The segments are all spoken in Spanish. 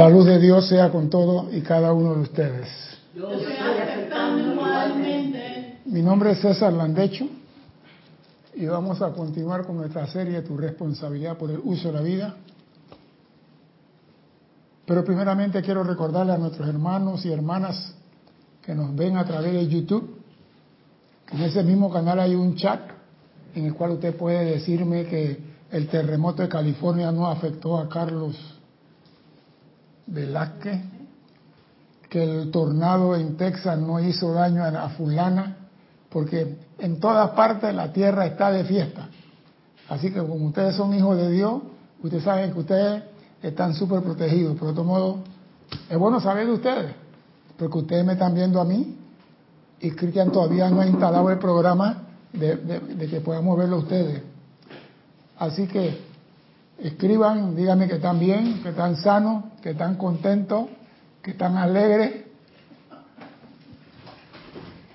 La luz de Dios sea con todo y cada uno de ustedes. Mi nombre es César Landecho y vamos a continuar con nuestra serie Tu responsabilidad por el uso de la vida. Pero primeramente quiero recordarle a nuestros hermanos y hermanas que nos ven a través de YouTube, en ese mismo canal hay un chat en el cual usted puede decirme que el terremoto de California no afectó a Carlos Velázquez, que el tornado en Texas no hizo daño a fulana, porque en todas partes la tierra está de fiesta. Así que como ustedes son hijos de Dios, ustedes saben que ustedes están súper protegidos. Pero de todo modo, es bueno saber de ustedes, porque ustedes me están viendo a mí y Cristian todavía no ha instalado el programa de, de que podamos verlo ustedes. Así que escriban, díganme que están bien, que están sanos, que están contentos, que están alegres.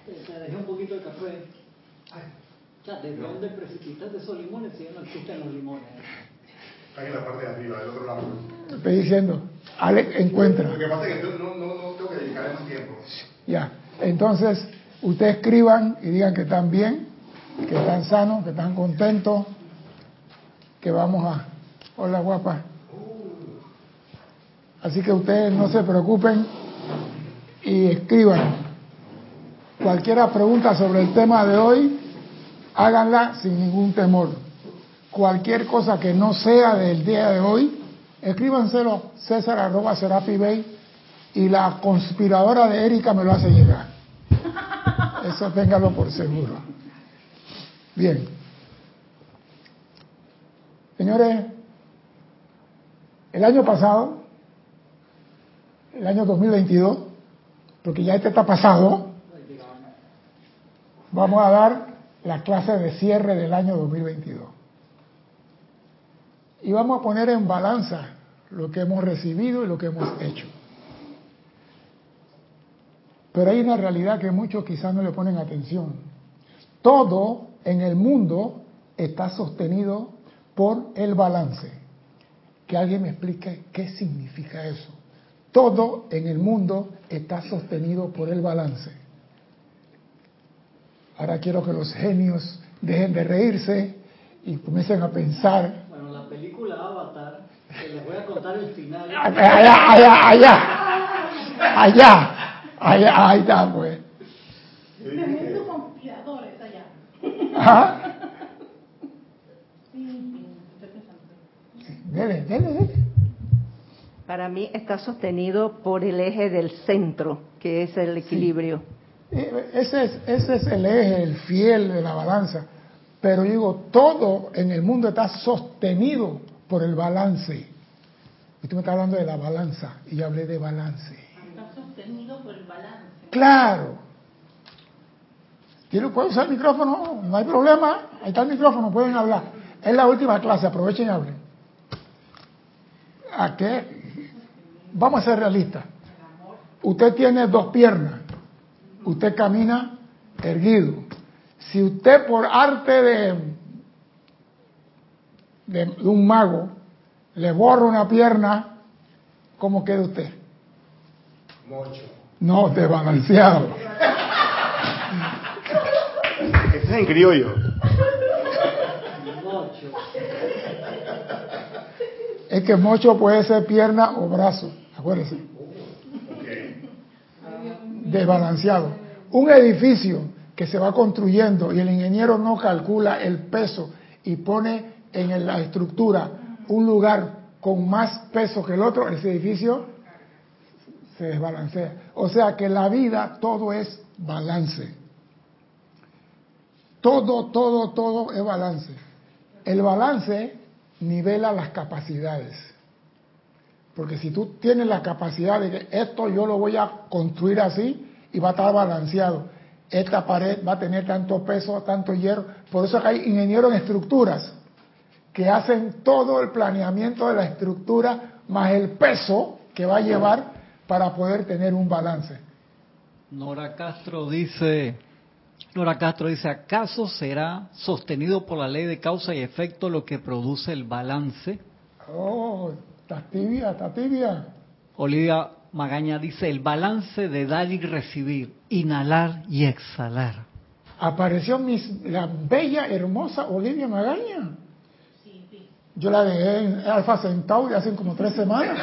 Te dejé un poquito de café. ¿desde dónde precipitaste esos limones si ya no existen los limones? Ahí en la parte de arriba, del otro lado. Estoy diciendo, Alex encuentra. Lo que pasa es que no, no, no tengo que dedicarle más tiempo. Ya, entonces ustedes escriban y digan que están bien, que están sanos, que están contentos, que vamos a... Hola guapa. Así que ustedes no se preocupen y escriban. Cualquier pregunta sobre el tema de hoy, háganla sin ningún temor. Cualquier cosa que no sea del día de hoy, escríbanselo César arroba Serapi Bay y la conspiradora de Erika me lo hace llegar. Eso téngalo por seguro. Bien. Señores, el año pasado, el año 2022, porque ya este está pasado, vamos a dar la clase de cierre del año 2022. Y vamos a poner en balanza lo que hemos recibido y lo que hemos hecho. Pero hay una realidad que muchos quizás no le ponen atención. Todo en el mundo está sostenido por el balance. Que alguien me explique qué significa eso. Todo en el mundo está sostenido por el balance. Ahora quiero que los genios dejen de reírse y comiencen a pensar. Bueno, la película Avatar, que les voy a contar el final. Allá, allá, allá, allá, allá, ahí está, pues. Tremendo conspiradores allá. Ajá. Sí, sí, estoy pensando. Dele, dele, dele. Para mí está sostenido por el eje del centro, que es el equilibrio. Eh, Ese es, ese es el eje, el fiel de la balanza. Pero digo, todo en el mundo está sostenido por el balance. Y tú me estás hablando de la balanza, y yo hablé de balance. Está sostenido por el balance. Claro. ¿Quiero, ¿Puedo usar el micrófono? No hay problema. Ahí está el micrófono, pueden hablar. Es la última clase, aprovechen y hablen. ¿A qué? Vamos a ser realistas. Usted tiene dos piernas. Usted camina erguido. Si usted por arte de, de, de un mago le borra una pierna, ¿cómo queda usted? Mocho. No, desbalanceado. Ese es en criollo. Es que mocho puede ser pierna o brazo, acuérdense. Desbalanceado. Un edificio que se va construyendo y el ingeniero no calcula el peso y pone en la estructura un lugar con más peso que el otro, ese edificio se desbalancea. O sea que la vida todo es balance. Todo, todo, todo es balance. El balance nivela las capacidades. Porque si tú tienes la capacidad de que esto yo lo voy a construir así y va a estar balanceado, esta pared va a tener tanto peso, tanto hierro. Por eso que hay ingenieros en estructuras que hacen todo el planeamiento de la estructura más el peso que va a llevar para poder tener un balance. Nora Castro dice, Nora Castro dice, ¿acaso será sostenido por la ley de causa y efecto lo que produce el balance? Oh, está tibia, está tibia. Olivia Magaña dice, el balance de dar y recibir, inhalar y exhalar. Apareció mis, la bella, hermosa Olivia Magaña. Sí, sí. Yo la dejé en Alfa Centauri hace como tres semanas.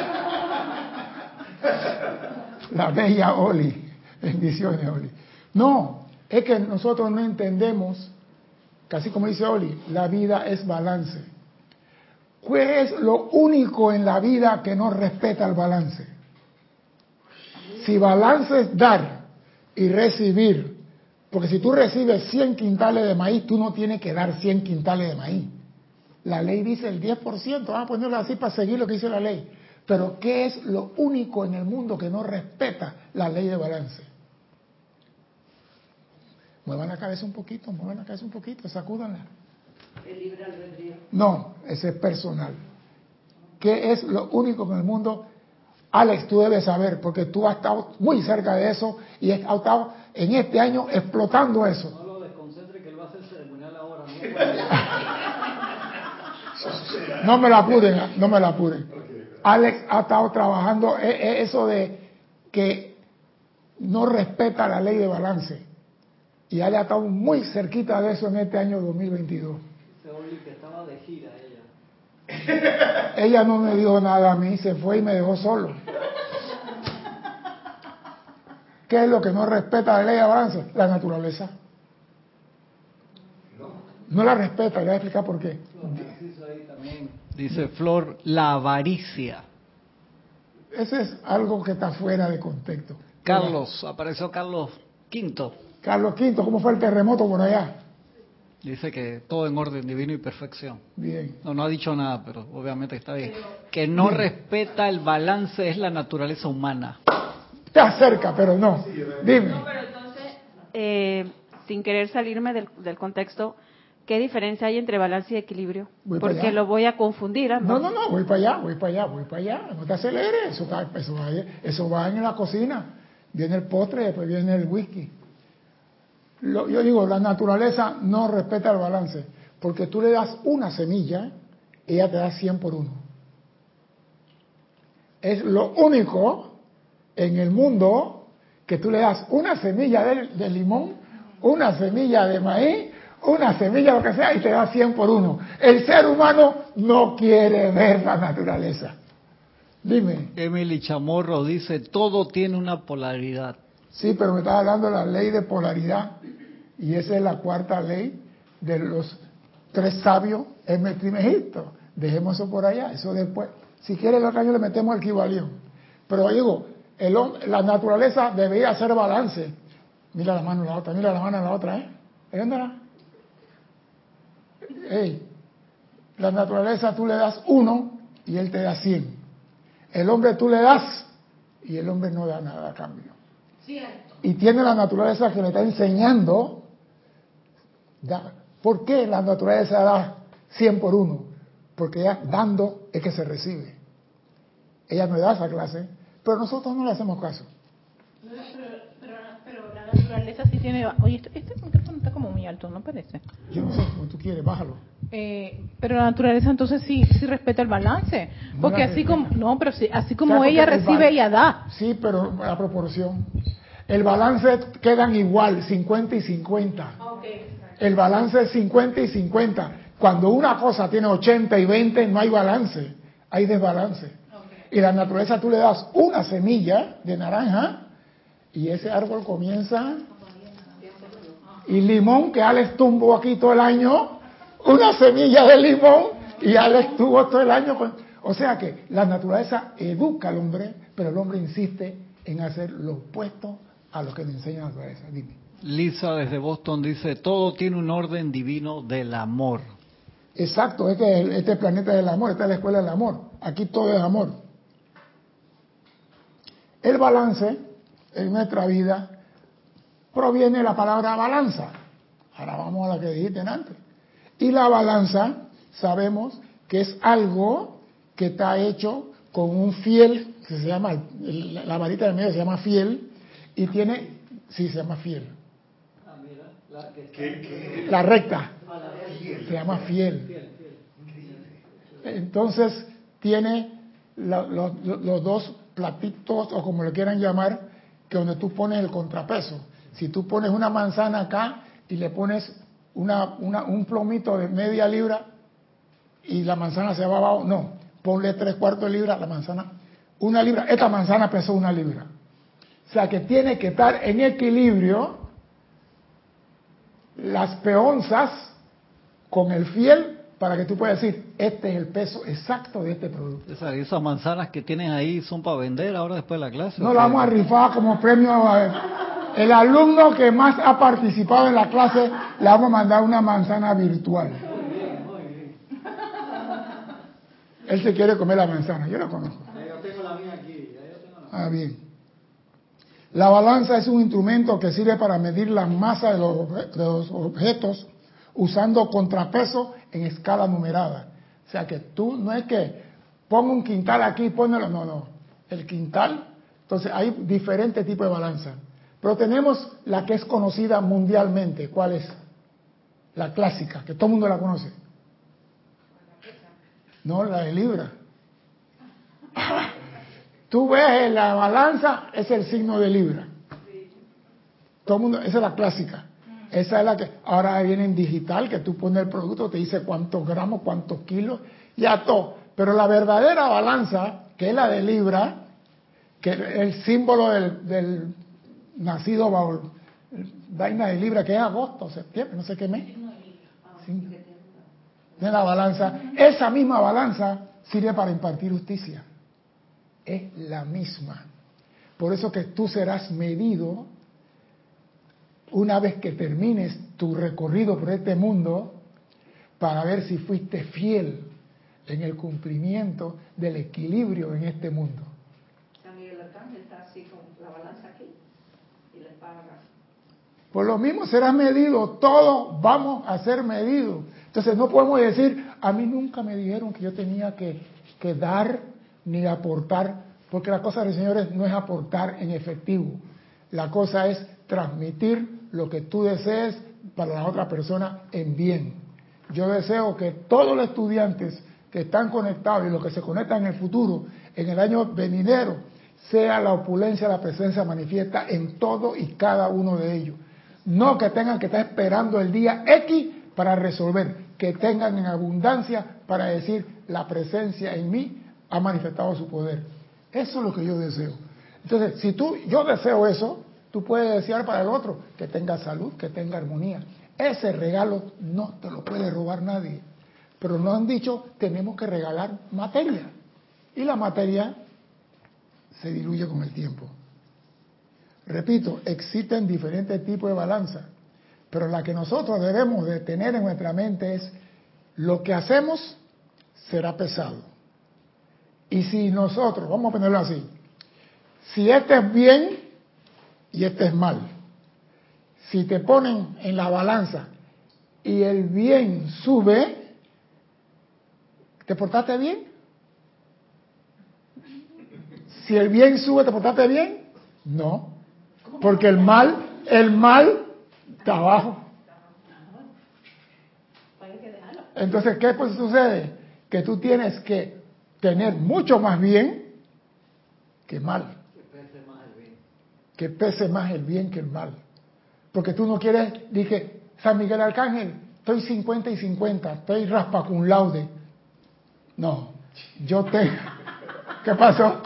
La bella Oli. Bendiciones, Oli. No, es que nosotros no entendemos, casi como dice Oli, la vida es balance. ¿Qué es lo único en la vida que no respeta el balance? Si balance es dar y recibir, porque si tú recibes 100 quintales de maíz, tú no tienes que dar 100 quintales de maíz. La ley dice el 10%, vamos a ponerlo así para seguir lo que dice la ley. Pero ¿qué es lo único en el mundo que no respeta la ley de balance? Muevan la cabeza un poquito, muevan la cabeza un poquito, sacúdanla. El libre albedrío. No, ese es personal. ¿Qué es lo único en el mundo? Alex, tú debes saber, porque tú has estado muy cerca de eso y has estado en este año explotando eso. No lo desconcentre que él va a hacer ceremonial ahora. ¿no? No me lo apuren, no me lo apuren. Alex ha estado trabajando e- e- eso de que no respeta la ley de balance. Y Alex ha estado muy cerquita de eso en este año 2022. Dice Oli que estaba de gira ella. Ella no me dijo nada a mí, se fue y me dejó solo. ¿Qué es lo que no respeta la ley de balance? La naturaleza. No la respeta, le voy a explicar por qué. Dice Flor, la avaricia. Ese es algo que está fuera de contexto. Carlos, apareció Carlos V. Carlos V, ¿cómo fue el terremoto por allá? Dice que todo en orden divino y perfección. Bien. No, no ha dicho nada, pero obviamente está bien. Que no respeta el balance es la naturaleza humana. Te acerca, pero no. Dime. No, pero entonces, eh, sin querer salirme del, del contexto, ¿qué diferencia hay entre balance y equilibrio? Voy Porque lo voy a confundir. No, ambos. no, no, voy para allá, voy para allá, voy para allá. No te aceleres, eso, está- eso, va, eso va en la cocina. Viene el postre, después viene el whisky. Lo- yo digo, la naturaleza no respeta el balance, porque tú le das una semilla, ella te da 100 por uno. Es lo único en el mundo que tú le das una semilla de, limón, una semilla de maíz, una semilla lo que sea y te da 100 por uno. El ser humano no quiere ver la naturaleza. Dime, Emily Chamorro dice, todo tiene una polaridad. Sí, pero me estás hablando de la ley de polaridad y esa es la cuarta ley de los tres sabios en Egipto. Dejemos eso por allá, eso después. Si quiere el otro año le metemos el equivalión. Pero digo, la naturaleza debería hacer balance. Mira la mano en la otra, mira la mano en la otra, ¿eh? ¿Eh, dónde era? Ey, la naturaleza tú le das uno y él te da cien. El hombre tú le das y el hombre no da nada a cambio. Cierto. Y tiene la naturaleza que le está enseñando. da- ¿Por qué la naturaleza da 100 por uno? Porque ella dando es que se recibe. Ella no da esa clase, pero nosotros no le hacemos caso. Pero, pero, pero la naturaleza sí tiene... Oye, este, este micrófono está como muy alto, ¿no parece? Yo no sé, como tú quieres, bájalo. Eh, pero la naturaleza entonces sí, sí respeta el balance. Porque así como... No, pero sí, así como Claro, ella el recibe, bal- ella da. Sí, pero la proporción. El balance quedan igual, 50 y 50. El balance es 50 y 50. Cuando una cosa tiene 80 y 20, no hay balance, hay desbalance. Y la naturaleza tú le das una semilla de naranja y ese árbol comienza. Y limón, que Alex tumbó aquí todo el año, una semilla de limón y Alex tuvo todo el año. con- O sea que la naturaleza educa al hombre, pero el hombre insiste en hacer lo opuesto a lo que le enseña la naturaleza. Dime. Lisa desde Boston dice, todo tiene un orden divino del amor. Exacto, es que el- este planeta es del amor, esta es la escuela del amor. Aquí todo es amor. El balance en nuestra vida proviene de la palabra balanza. Ahora vamos a la que dijiste antes. Y la balanza sabemos que es algo que está hecho con un fiel, que se llama, la varita del medio se llama fiel, y tiene, sí, se llama fiel. La recta se llama fiel. Entonces tiene los, los dos platitos o como le quieran llamar, que donde tú pones el contrapeso. Si tú pones una manzana acá y le pones una, un plomito de media libra y la manzana se va abajo, no, ponle tres cuartos de libra la manzana, una libra, esta manzana pesó una libra. O sea que tiene que estar en equilibrio las peonzas con el fiel para que tú puedas decir, este es el peso exacto de este producto. Esa- esas manzanas que tienen ahí son para vender ahora después de la clase. No ¿o la qué? vamos a rifar como premio. a- el alumno que más ha participado en la clase, le vamos a mandar una manzana virtual. Él se quiere comer la manzana, yo la conozco. Yo tengo la mía aquí, ya yo tengo la Ah, bien. La balanza es un instrumento que sirve para medir la masa de los, de los objetos usando contrapeso en escala numerada. O sea que tú no es que ponga un quintal aquí, ponelo, no, no. El quintal, entonces hay diferentes tipos de balanza. Pero tenemos la que es conocida mundialmente. ¿Cuál es? La clásica, que todo el mundo la conoce. No, la de Libra. Tú ves la balanza, es el signo de Libra. Todo el mundo, esa es la clásica. Esa es la que ahora viene en digital, que tú pones el producto, te dice cuántos gramos, cuántos kilos, ya todo. Pero la verdadera balanza, que es la de Libra, que es el símbolo del, nacido vaina de Libra, que es agosto, septiembre, no sé qué mes. De la balanza. Esa misma balanza sirve para impartir justicia es la misma. Por eso que tú serás medido una vez que termines tu recorrido por este mundo para ver si fuiste fiel en el cumplimiento del equilibrio en este mundo. San Miguel Arcángel está así con la balanza aquí y le paga. Por lo mismo serás medido, todos vamos a ser medidos. Entonces no podemos decir, a mí nunca me dijeron que yo tenía que, que dar ni aportar, porque la cosa del Señor no es aportar en efectivo. La cosa es transmitir lo que tú desees para la otra persona en bien. Yo deseo que todos los estudiantes que están conectados y los que se conectan en el futuro, en el año venidero, sea la opulencia, la presencia manifiesta en todo y cada uno de ellos. No que tengan que estar esperando el día X para resolver, que tengan en abundancia para decir la presencia en mí ha manifestado su poder. Eso es lo que yo deseo. Entonces, si tú, yo deseo eso, tú puedes desear para el otro que tenga salud, que tenga armonía. Ese regalo no te lo puede robar nadie. Pero nos han dicho, tenemos que regalar materia. Y la materia se diluye con el tiempo. Repito, existen diferentes tipos de balanza, pero la que nosotros debemos de tener en nuestra mente es lo que hacemos será pesado. Y si nosotros, vamos a ponerlo así, si este es bien y este es mal, si te ponen en la balanza y el bien sube, ¿te portaste bien? Si el bien sube, ¿te portaste bien? No, porque el mal, el mal está abajo. Entonces, ¿qué pues sucede? Que tú tienes que tener mucho más bien que mal. Que pese más el bien que el mal. Porque tú no quieres, dije, San Miguel Arcángel, estoy 50 y 50, estoy raspa cum laude. No, yo te... ¿Qué pasó?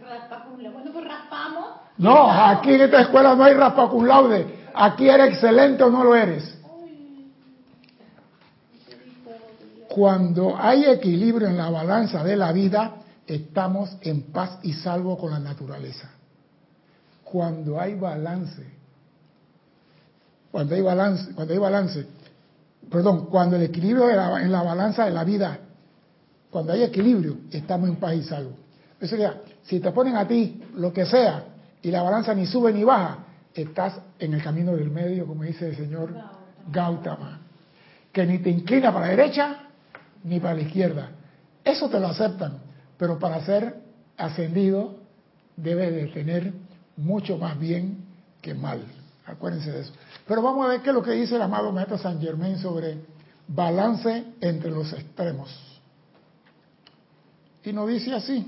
Raspa cum laude. Bueno, pues raspamos. No, aquí en esta escuela no hay raspa cum laude. Aquí eres excelente o no lo eres. Cuando hay equilibrio en la balanza de la vida, estamos en paz y salvo con la naturaleza. Cuando hay balance, cuando hay balance, cuando hay balance, perdón, cuando el equilibrio la- en la balanza de la vida, cuando hay equilibrio, estamos en paz y salvo. Eso ya, si te ponen a ti lo que sea y la balanza ni sube ni baja, estás en el camino del medio, como dice el señor Gautama, que ni te inclina para la derecha ni para la izquierda. Eso te lo aceptan, pero para ser ascendido debe de tener mucho más bien que mal. Acuérdense de eso. Pero vamos a ver qué es lo que dice el amado Maestro San Germain sobre balance entre los extremos. Y nos dice así.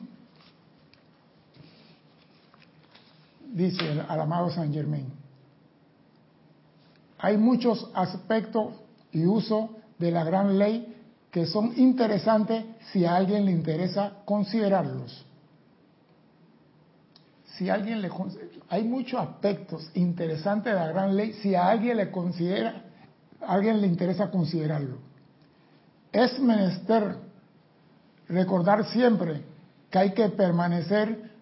dice el, al amado San Germain. Hay muchos aspectos y usos de la gran ley que son interesantes si a alguien le interesa considerarlos. Si alguien le hay muchos aspectos interesantes de la gran ley si a alguien le considera a alguien le interesa considerarlo. Es menester recordar siempre que hay que permanecer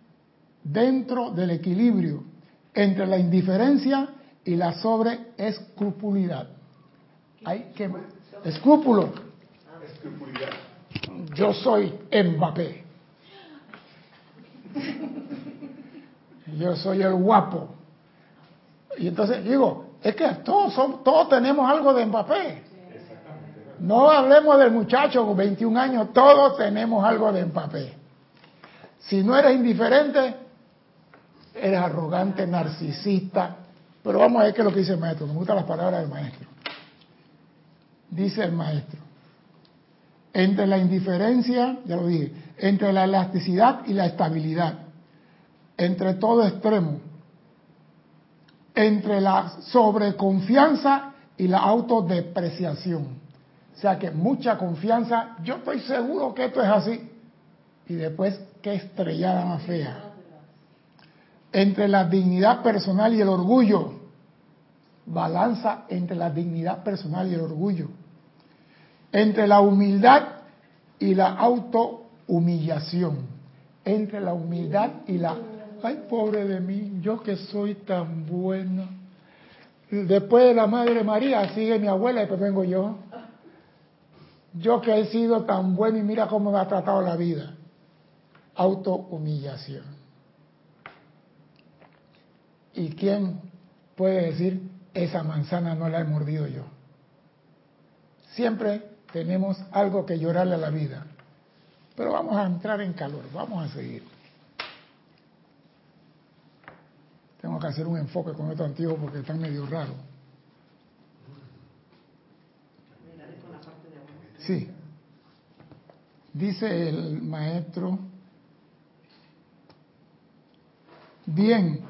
dentro del equilibrio entre la indiferencia y la sobreescrupulidad. Hay que escrúpulo. Yo soy Mbappé. Yo soy el guapo. Y entonces digo, es que todos, son, todos tenemos algo de Mbappé. No hablemos del muchacho con 21 años, todos tenemos algo de Mbappé. Si no eres indiferente, eres arrogante, narcisista. Pero vamos a ver qué es lo que dice el maestro. Me gustan las palabras del maestro. Dice el maestro. Entre la indiferencia, ya lo dije, entre la elasticidad y la estabilidad, entre todo extremo, entre la sobreconfianza y la autodepreciación. O sea que mucha confianza, yo estoy seguro que esto es así. Y después, qué estrellada más fea. Entre la dignidad personal y el orgullo. Balanza entre la dignidad personal y el orgullo. Entre la humildad y la autohumillación. Entre la humildad y la ay pobre de mí, yo que soy tan bueno. Después de la Madre María sigue mi abuela y después vengo yo. Yo que he sido tan bueno y mira cómo me ha tratado la vida. Autohumillación. ¿Y quién puede decir, esa manzana no la he mordido yo? Siempre tenemos algo que llorarle a la vida. Pero vamos a entrar en calor, vamos a seguir. Tengo que hacer un enfoque con esto antiguo porque están medio raro. Sí. Dice el maestro, bien,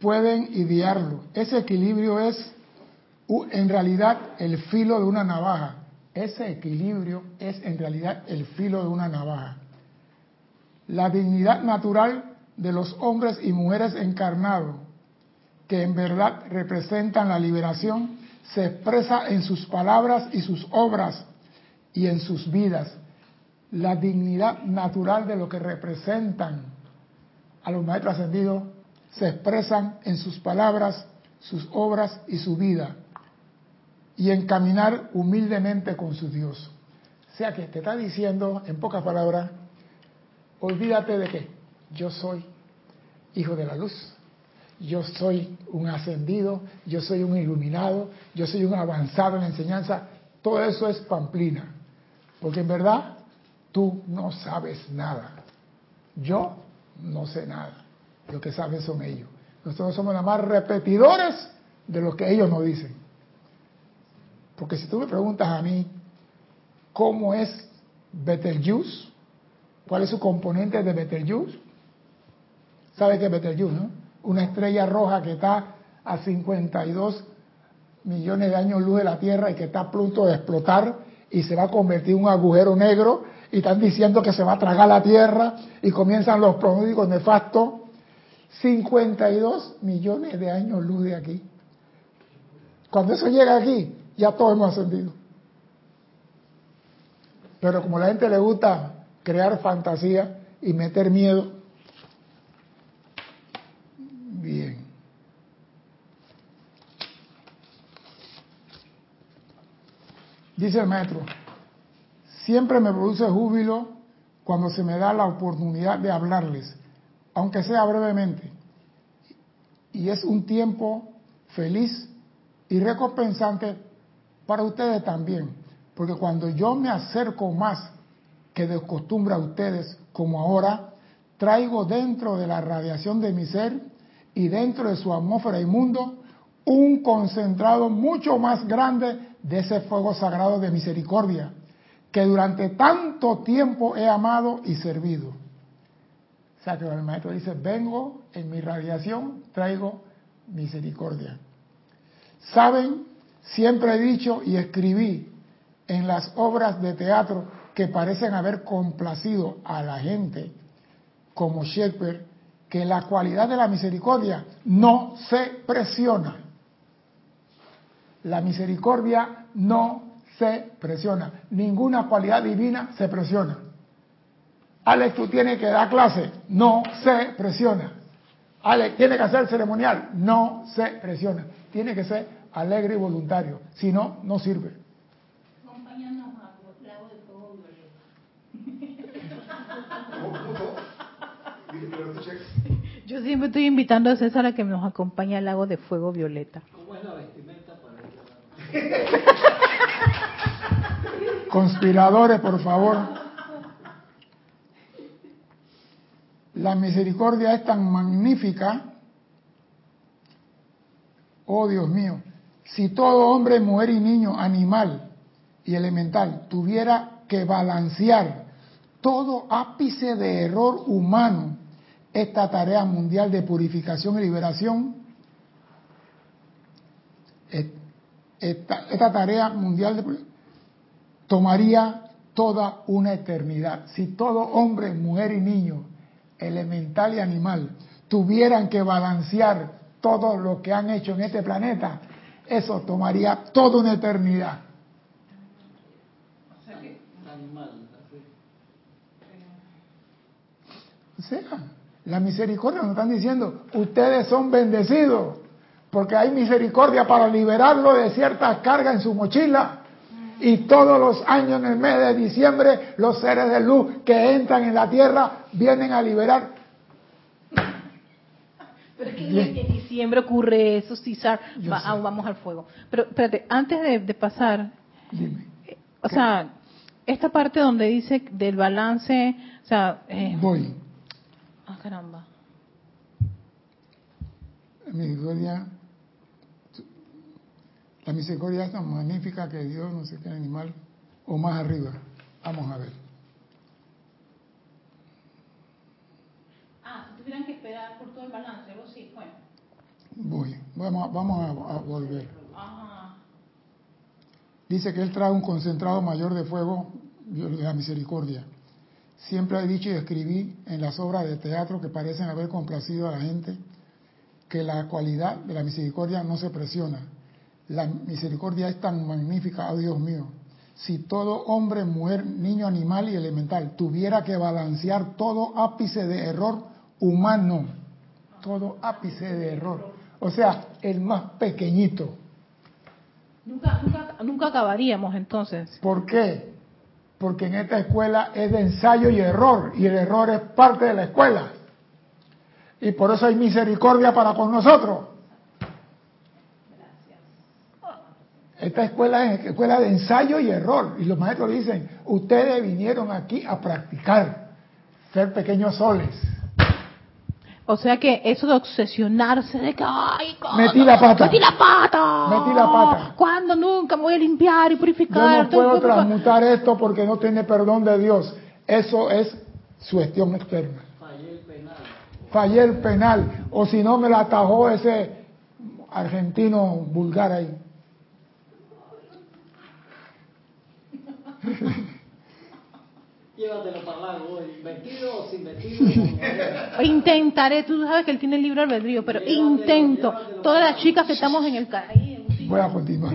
pueden idearlo. Ese equilibrio es en realidad el filo de una navaja. Ese equilibrio es en realidad el filo de una navaja. La dignidad natural de los hombres y mujeres encarnados que en verdad representan la liberación, se expresa en sus palabras y sus obras y en sus vidas. La dignidad natural de lo que representan a los maestros ascendidos se expresan en sus palabras, sus obras y su vida. Y en caminar humildemente con su Dios. O sea que te está diciendo, en pocas palabras, olvídate de que yo soy hijo de la luz yo soy un ascendido, yo soy un iluminado, yo soy un avanzado en la enseñanza, todo eso es pamplina, porque en verdad tú no sabes nada. Yo no sé nada. Lo que saben son ellos. Nosotros somos nada más repetidores de lo que ellos nos dicen. Porque si tú me preguntas a mí cómo es Betelgeuse, cuál es su componente de Betelgeuse, ¿sabe qué es Betelgeuse, no? Una estrella roja que está a 52 millones de años luz de la Tierra y que está a punto de explotar y se va a convertir en un agujero negro y están diciendo que se va a tragar la Tierra y comienzan los pronósticos nefastos. 52 millones de años luz de aquí. Cuando eso llega aquí, ya todos hemos ascendido. Pero como a la gente le gusta crear fantasía y meter miedo, Bien. Dice el maestro, siempre me produce júbilo cuando se me da la oportunidad de hablarles, aunque sea brevemente. Y es un tiempo feliz y recompensante para ustedes también, porque cuando yo me acerco más que de costumbre a ustedes, como ahora, traigo dentro de la radiación de mi ser y dentro de su atmósfera y mundo un concentrado mucho más grande de ese fuego sagrado de misericordia que durante tanto tiempo he amado y servido. O sea que el maestro dice, vengo en mi radiación, traigo misericordia. Saben, siempre he dicho y escribí en las obras de teatro que parecen haber complacido a la gente, como Shakespeare, que la cualidad de la misericordia no se presiona. La misericordia no se presiona. Ninguna cualidad divina se presiona. Alex, tú tienes que dar clase. No se presiona. Alex, tiene que hacer ceremonial. No se presiona. Tiene que ser alegre y voluntario. Si no, no sirve. Acompáñanos. Yo siempre estoy invitando a César a que nos acompañe al Lago de Fuego Violeta. ¿Cómo es la vestimenta Conspiradores, por favor. La misericordia es tan magnífica. Oh Dios mío, si todo hombre, mujer y niño, animal y elemental tuviera que balancear todo ápice de error humano, esta tarea mundial de purificación y liberación, esta, esta tarea mundial de tomaría toda una eternidad. Si todo hombre, mujer y niño, elemental y animal, tuvieran que balancear todo lo que han hecho en este planeta, eso tomaría toda una eternidad. O sea, la misericordia nos están diciendo, ustedes son bendecidos, porque hay misericordia para liberarlo de ciertas cargas en su mochila. Y todos los años en el mes de diciembre, los seres de luz que entran en la tierra vienen a liberar. Pero es que en, diciembre ocurre eso, César. Va- ah, vamos al fuego. Pero espérate, antes de, de pasar, Dime, eh, o sea, esta parte donde dice del balance, o sea, eh, voy. ah, caramba. Misericordia, la misericordia es tan magnífica que Dios no sé qué animal, o más arriba. Vamos a ver. Ah, si tuvieran que esperar por todo el balance, algo así, bueno. Voy. Vamos, a- vamos a, a volver. Ajá. Dice que Él trae un concentrado mayor de fuego de la misericordia. Siempre he dicho y escribí en las obras de teatro que parecen haber complacido a la gente que la cualidad de la misericordia no se presiona. La misericordia es tan magnífica, oh Dios mío. Si todo hombre, mujer, niño, animal y elemental tuviera que balancear todo ápice de error humano, todo ápice de error, o sea, el más pequeñito, Nunca, nunca, nunca acabaríamos entonces. ¿Por qué? Porque en esta escuela es de ensayo y error, y el error es parte de la escuela. Y por eso hay misericordia para con nosotros. Esta escuela es escuela de ensayo y error. Y los maestros dicen, ustedes vinieron aquí a practicar, ser pequeños soles. O sea que eso de obsesionarse de que, ay, ¿cómo? Metí la pata. Metí la pata. Metí la pata. ¿Cuándo? Nunca me voy a limpiar y Yo purificar. no puedo transmutar esto porque no tiene perdón de Dios. Eso es su gestión externa. Fallé el penal. fallé el penal, o si no me la atajó ese argentino vulgar ahí. Llévatelo para hoy. ¿Vestido o sin vestido? Intentaré, tú sabes que él tiene el libre albedrío, pero Llévatelo, intento. llévatelo. Todas las chicas que estamos en el ca- ahí, en- Voy a continuar.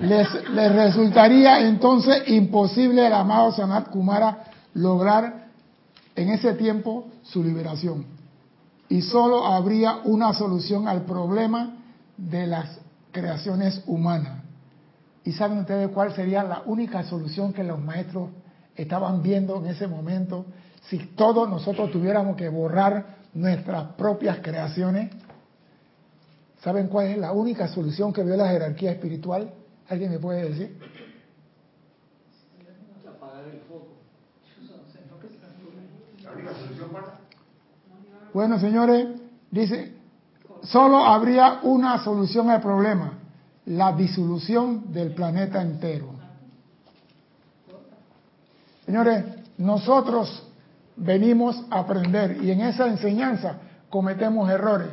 Les, les resultaría entonces imposible al amado Sanat Kumara lograr en ese tiempo su liberación. Y solo habría una solución al problema de las creaciones humanas. ¿Y saben ustedes cuál sería la única solución que los maestros estaban viendo en ese momento? Si todos nosotros tuviéramos que borrar nuestras propias creaciones, ¿saben cuál es la única solución que vio la jerarquía espiritual? ¿Alguien me puede decir? Apagar el foco. La única solución para Bueno, señores, dice, solo habría una solución al problema, la disolución del planeta entero. Señores, nosotros venimos a aprender y en esa enseñanza cometemos errores.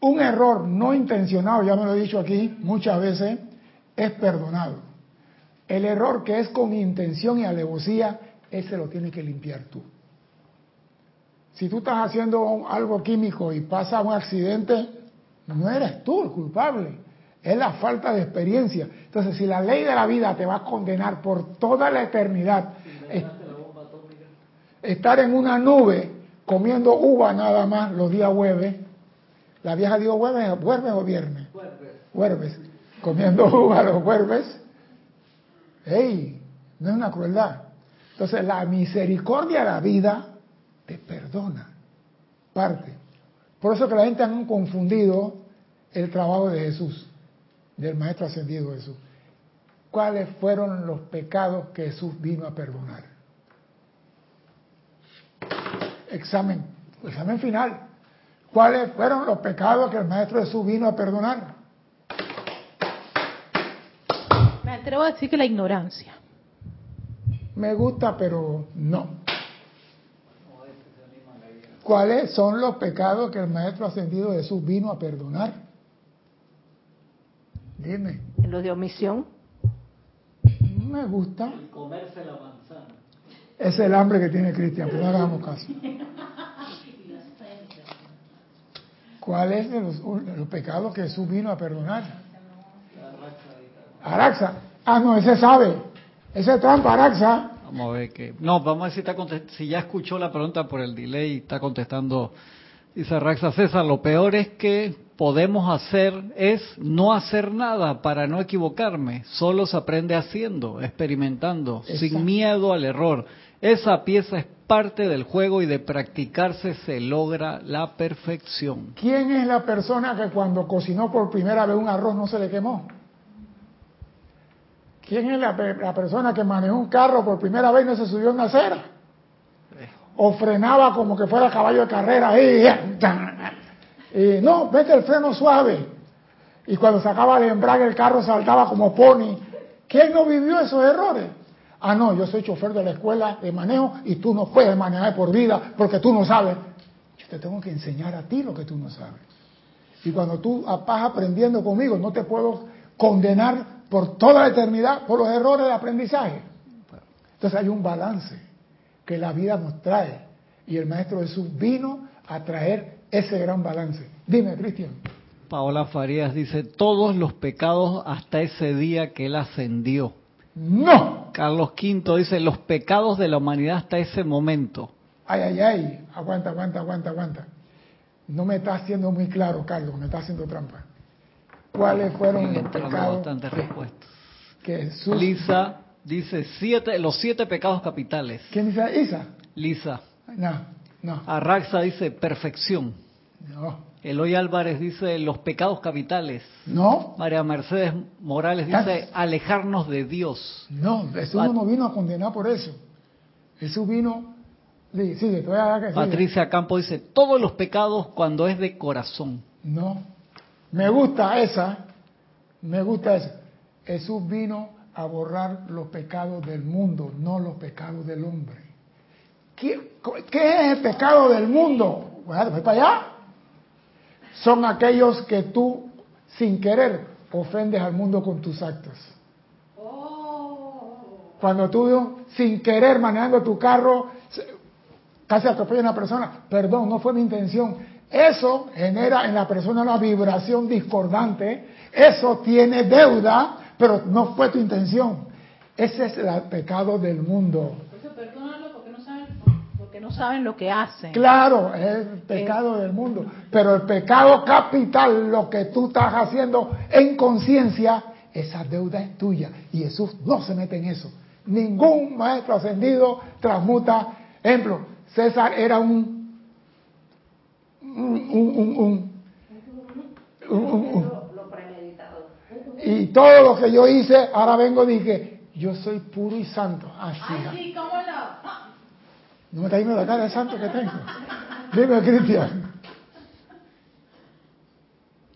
Un error no intencionado, ya me lo he dicho aquí muchas veces, es perdonado. El error que es con intención y alevosía, ese lo tienes que limpiar tú. Si tú estás haciendo algo químico y pasa un accidente, no eres tú el culpable, es la falta de experiencia. Entonces, si la ley de la vida te va a condenar por toda la eternidad, estar en una nube comiendo uva nada más los días jueves, la vieja dijo jueves, jueves o viernes, jueves, comiendo uva los jueves, ¡ey! No es una crueldad. Entonces, la misericordia de la vida te perdona. Parte. Por eso que la gente han confundido el trabajo de Jesús, del Maestro Ascendido Jesús. ¿Cuáles fueron los pecados que Jesús vino a perdonar? Examen, examen final. ¿Cuáles fueron los pecados que el Maestro Jesús vino a perdonar? Me atrevo a decir que la ignorancia. Me gusta, pero no. ¿Cuáles son los pecados que el Maestro Ascendido Jesús vino a perdonar? Dime. Los de omisión. Me gusta. El comerse la manzana. Es el hambre que tiene Cristian, pero no le hagamos caso. ¿Cuáles son los, los pecados que Jesús vino a perdonar? Araxa. Ah, no, ese sabe. Ese es trampa, Araxa. Vamos a ver que. No, vamos a ver si, está contest- si ya escuchó la pregunta por el delay y está contestando. Dice Raxa César: Lo peor es que podemos hacer es no hacer nada para no equivocarme. Solo se aprende haciendo, experimentando, Exacto. sin miedo al error. Esa pieza es parte del juego y de practicarse se logra la perfección. ¿Quién es la persona que cuando cocinó por primera vez un arroz no se le quemó? ¿Quién es la, pe- la persona que manejó un carro por primera vez y no se subió a una acera? O frenaba como que fuera caballo de carrera ahí. No, vete el freno suave. Y cuando sacaba el embrague el carro saltaba como pony. ¿Quién no vivió esos errores? Ah, no, yo soy chofer de la escuela de manejo y tú no puedes manejar por vida porque tú no sabes. Yo te tengo que enseñar a ti lo que tú no sabes. Y cuando tú vas aprendiendo conmigo, no te puedo condenar por toda la eternidad por los errores de aprendizaje. Entonces hay un balance que la vida nos trae. Y el Maestro Jesús vino a traer ese gran balance. Dime, Cristian. Paola Farías dice: Todos los pecados hasta ese día que él ascendió. No. Carlos V dice: Los pecados de la humanidad hasta ese momento. Ay, ay, ay. Aguanta, aguanta, aguanta, aguanta. No me está haciendo muy claro, Carlos. Me está haciendo trampa. ¿Cuáles fueron los pecados bastantes respuestas. que Jesús... Lisa dice siete, los siete pecados capitales. ¿Quién dice Isa? Lisa. No, no, Arraxa dice perfección. no. Eloy Álvarez dice los pecados capitales. No, María Mercedes Morales dice alejarnos de Dios. no. Jesús no vino a condenar por eso. Jesús vino... Sí, dar que sigue. Patricia Campo dice todos los pecados cuando es de corazón. No. Me gusta esa. Me gusta esa. Jesús vino a borrar los pecados del mundo, no los pecados del hombre. ¿Qué, es el pecado del mundo? Voy para allá. Son aquellos que tú, sin querer, ofendes al mundo con tus actos. Cuando tú, sin querer, manejando tu carro, casi atropella a una persona, perdón, no fue mi intención. Eso genera en la persona una vibración discordante, eso tiene deuda, pero no fue tu intención. Ese es el pecado del mundo. No saben lo que hacen. Claro, es el pecado del mundo, pero el pecado capital, lo que tú estás haciendo en conciencia, esa deuda es tuya y Jesús no se mete en eso. Ningún maestro ascendido transmuta. Ejemplo, César era un un, un, un, un- un- y todo lo que yo hice, ahora vengo y dije, yo soy puro y santo. Así. Ay, sí, cómo no. No me está yendo la cara de santo que tengo. Dime, Cristian.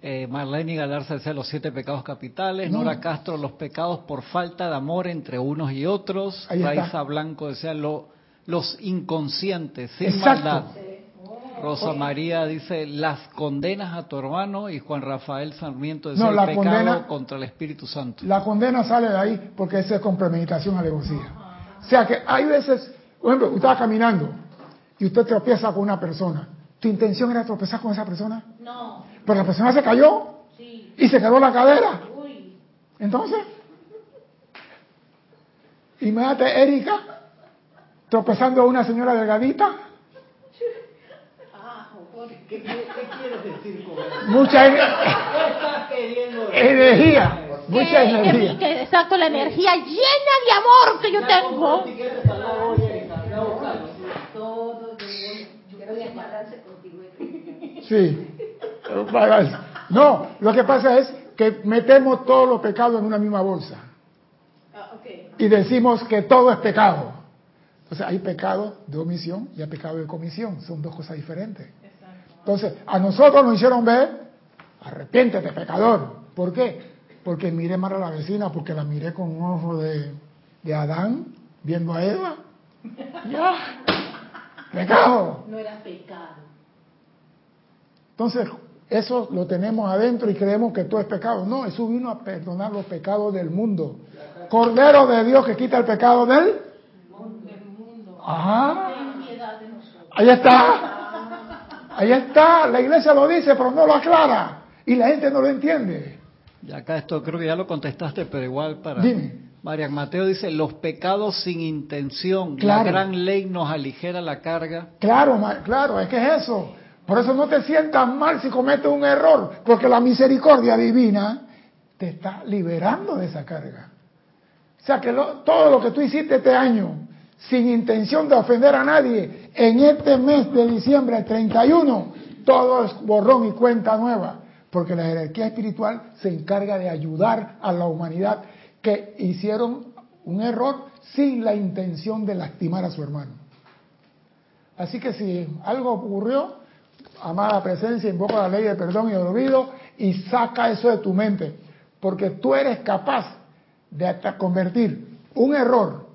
Eh, Marlene Galarza dice los siete pecados capitales. No. Nora Castro, los pecados por falta de amor entre unos y otros. Ahí está. Raiza Blanco decía lo- los inconscientes, sin Exacto. maldad. Rosa María dice, las condenas a tu hermano y Juan Rafael Sarmiento dice, No, el pecado condena- contra el Espíritu Santo. La condena sale de ahí porque eso es con premeditación alevosía. O sea que hay veces, por ejemplo, usted está caminando y usted tropieza con una persona. ¿Tu intención era tropezar con esa persona? No, Pero la persona se cayó sí, y se quedó la cadera. uy. Entonces, imagínate Erika tropezando a una señora delgadita, Ah, ¿Qué, qué, qué quieres decir con eso? mucha ener- ¿Qué estás queriendo decir? energía, mucha Que- que- energía. exacto, la energía llena de amor que yo tengo. compró tiquetes para la olla, Erika, ve a buscarlo. Todo de Quiero separarse contigo. Sí. No, lo que pasa es que metemos todos los pecados en una misma bolsa Ah, y decimos que todo es pecado. Entonces hay pecado de omisión y hay pecado de comisión, son dos cosas diferentes. Entonces, a nosotros nos hicieron ver, arrepiéntete, pecador. ¿Por qué? Porque miré mal a la vecina, porque la miré con un ojo de, de Adán, viendo a Eva. Ya, pecado. No era pecado. Entonces, eso lo tenemos adentro y creemos que todo es pecado. No, Jesús vino a perdonar los pecados del mundo. Cordero de Dios que quita el pecado del mundo. Ajá. Ahí está. Ahí está. La iglesia lo dice, pero no lo aclara. Y la gente no lo entiende. Y acá esto creo que ya lo contestaste, pero igual para... Dime. María Mateo dice, los pecados sin intención, Claro. la gran ley nos aligera la carga. Claro, claro, es que es eso. Por eso no te sientas mal si cometes un error, porque la misericordia divina te está liberando de esa carga. O sea que todo lo que tú hiciste este año, sin intención de ofender a nadie, en este mes de diciembre 31, todo es borrón y cuenta nueva, porque la jerarquía espiritual se encarga de ayudar a la humanidad que hicieron un error sin la intención de lastimar a su hermano. Así que si algo ocurrió, amada presencia, invoca la ley de perdón y olvido y saca eso de tu mente, porque tú eres capaz de hasta convertir un error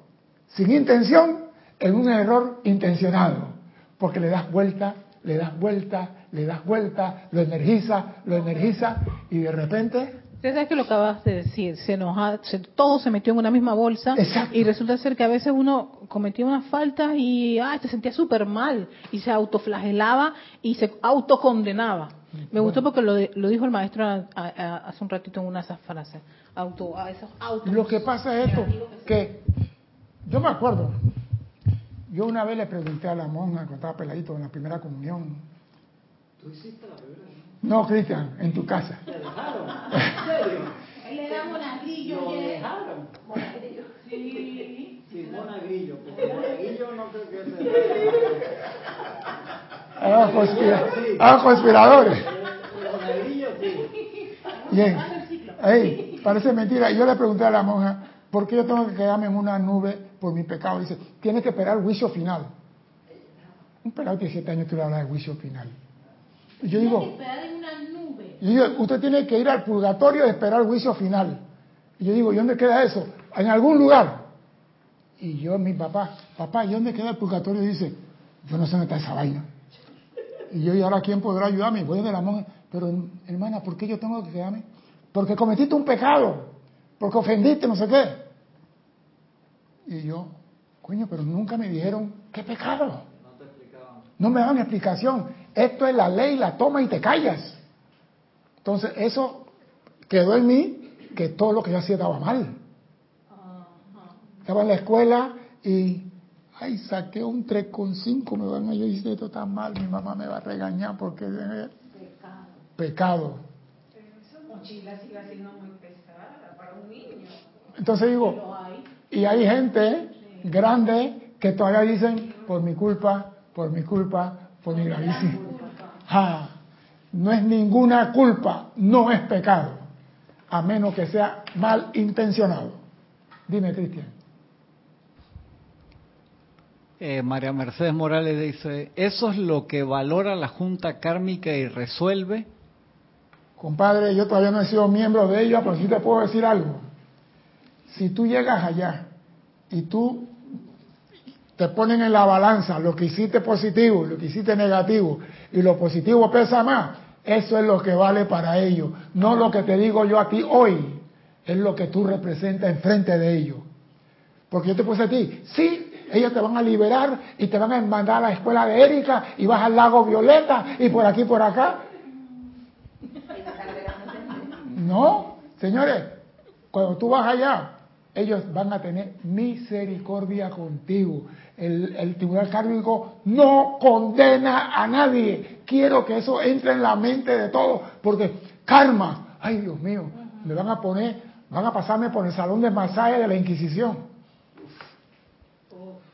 sin intención en un error intencionado, porque le das vuelta, le das vuelta, le das vuelta, lo energiza, lo energiza y de repente Usted sabe que lo acabas de decir, se nos ha- se- todo se metió en una misma bolsa Exacto. y resulta ser que a veces uno cometía una falta y ah, se sentía súper mal y se autoflagelaba y se autocondenaba. Me gustó porque lo, de- lo dijo el maestro a- a- hace un ratito en una de esas frases. Auto, a esos autos. Lo que pasa es esto, que yo me acuerdo, yo una vez le pregunté a la monja cuando estaba peladito en la primera comunión, ¿Tú hiciste la primera? No Cristian, en tu casa, ¿Te dejaron? ¿En serio? Él le da monagrillo, ¿Lo dejaron? Sí. Sí, monagrillo, porque monagrillo no creo que sea. eran, conspira- eran conspiradores. Monagrillo sí. Bien, Ey, parece mentira, yo le pregunté a la monja, ¿por qué yo tengo que quedarme en una nube por mi pecado? Dice, tienes que esperar el juicio final. Un pelado de 17 años tú le hablas de juicio final. Y yo digo, Esperar en una nube. Y yo digo, usted tiene que ir al purgatorio y esperar el juicio final. Y yo digo, ¿y dónde queda eso? En algún lugar. Y yo, mi papá, papá, ¿y dónde queda el purgatorio? Y dice, yo no sé dónde está esa vaina. Y yo, ¿y ahora quién podrá ayudarme? Voy de la monja. Pero, hermana, ¿por qué yo tengo que quedarme? Porque cometiste un pecado. Porque ofendiste, no sé qué. Y yo, coño, pero nunca me dijeron, ¿qué pecado? No te explicaban. No me dan explicación. Esto es la ley, la toma y te callas. Entonces, eso quedó en mí que todo lo que yo hacía estaba mal. Estaba en la escuela y, ay, saqué un 3,5, me van a hice esto tan mal, mi mamá me va a regañar porque pecado. sigue siendo muy para un niño. Entonces digo, y hay gente grande que todavía dicen, por mi culpa, por mi culpa, gravísima. Ah, no es ninguna culpa, no es pecado, a menos que sea mal intencionado. Dime, Cristian. Eh, María Mercedes Morales dice, ¿eso es lo que valora la Junta Kármica y resuelve? Compadre, yo todavía no he sido miembro de ella, pero sí te puedo decir algo. Si tú llegas allá y tú te ponen en la balanza lo que hiciste positivo lo que hiciste negativo, y lo positivo pesa más, eso es lo que vale para ellos. No lo que te digo yo a ti hoy, es lo que tú representas enfrente de ellos. Porque yo te puse a ti, sí, ellos te van a liberar y te van a mandar a la escuela de Erika y vas al lago Violeta y por aquí por acá. No, señores, cuando tú vas allá, ellos van a tener misericordia contigo. El, tribunal kármico no condena a nadie. Quiero que eso entre en la mente de todos, porque karma, ay Dios mío, me van a poner, van a pasarme por el salón de masaje de la Inquisición.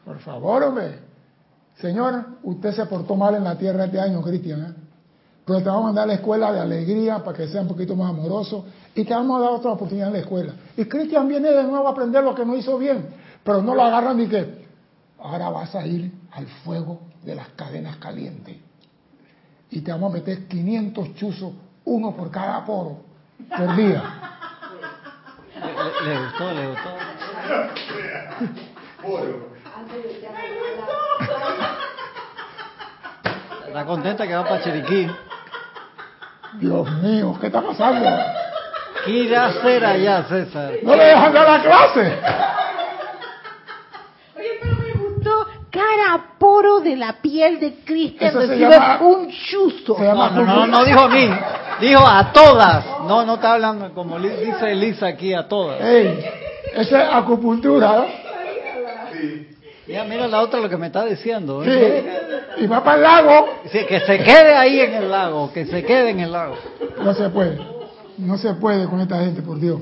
Por favor, hombre. Señor, usted se portó mal en la tierra este año, Cristian. ¿eh? Pero te vamos a mandar a la escuela de alegría para que sea un poquito más amoroso y te vamos a dar otra oportunidad en la escuela. Y Cristian viene de nuevo a aprender lo que no hizo bien, pero no lo agarran ni que ahora vas a ir al fuego de las cadenas calientes y te vamos a meter 500 chuzos, uno por cada poro, por día. Le, le gustó, le gustó. Poro. Está contenta que va para Chiriquí. Dios mío, ¿qué está pasando? ¿Qué irá a hacer allá, César? No le dejan dar la clase. Oye, pero me gustó. Cara poro de la piel de se recibe llama- un chuzo. No, no, no, no dijo a mí. Dijo a todas. No, no está hablando como dice Elisa aquí, a todas. Ey, esa es acupuntura. Ya mira la otra lo que me está diciendo. ¿eh? Sí. Y va para el lago. Que se quede ahí en el lago, que se quede en el lago. No se puede. No se puede con esta gente, por Dios.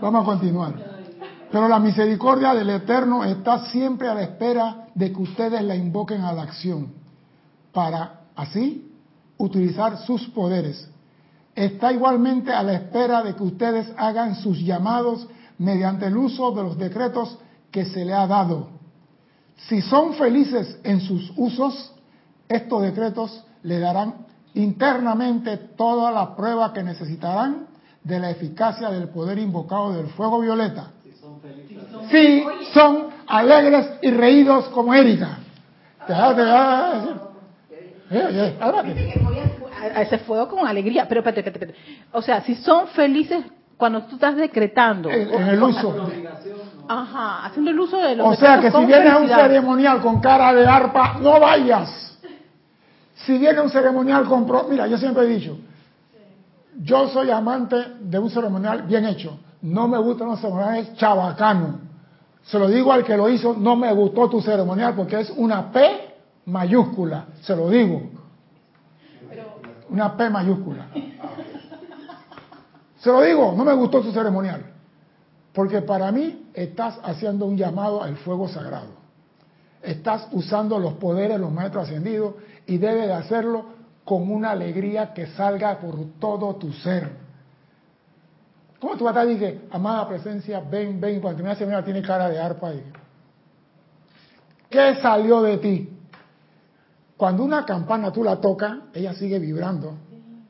Vamos a continuar. Pero la misericordia del Eterno está siempre a la espera de que ustedes la invoquen a la acción, para así utilizar sus poderes. Está igualmente a la espera de que ustedes hagan sus llamados mediante el uso de los decretos que se le ha dado. Si son felices en sus usos, estos decretos le darán internamente toda la prueba que necesitarán de la eficacia del poder invocado del fuego violeta. Si son alegres y reídos como Erika. Te a ese fuego con alegría. Pero espérate, espérate, espérate. O sea, si son felices cuando tú estás decretando. En, en el uso. Ajá, haciendo el uso de los O sea que si vienes a un ceremonial con cara de arpa, no vayas. Si viene un ceremonial con... pro- Mira, yo siempre he dicho, yo soy amante de un ceremonial bien hecho. No me gustan los ceremoniales chabacanos. Se lo digo al que lo hizo, no me gustó tu ceremonial porque es una P mayúscula. Se lo digo. Una P mayúscula. Se lo digo, no me gustó tu ceremonial. Porque para mí estás haciendo un llamado al fuego sagrado. Estás usando los poderes de los maestros ascendidos y debes de hacerlo con una alegría que salga por todo tu ser. ¿Cómo tú vas a estar amada presencia, ven, ven, cuando termina la ceremonial tiene cara de arpa. ¿Qué salió de ti? Cuando una campana tú la tocas, ella sigue vibrando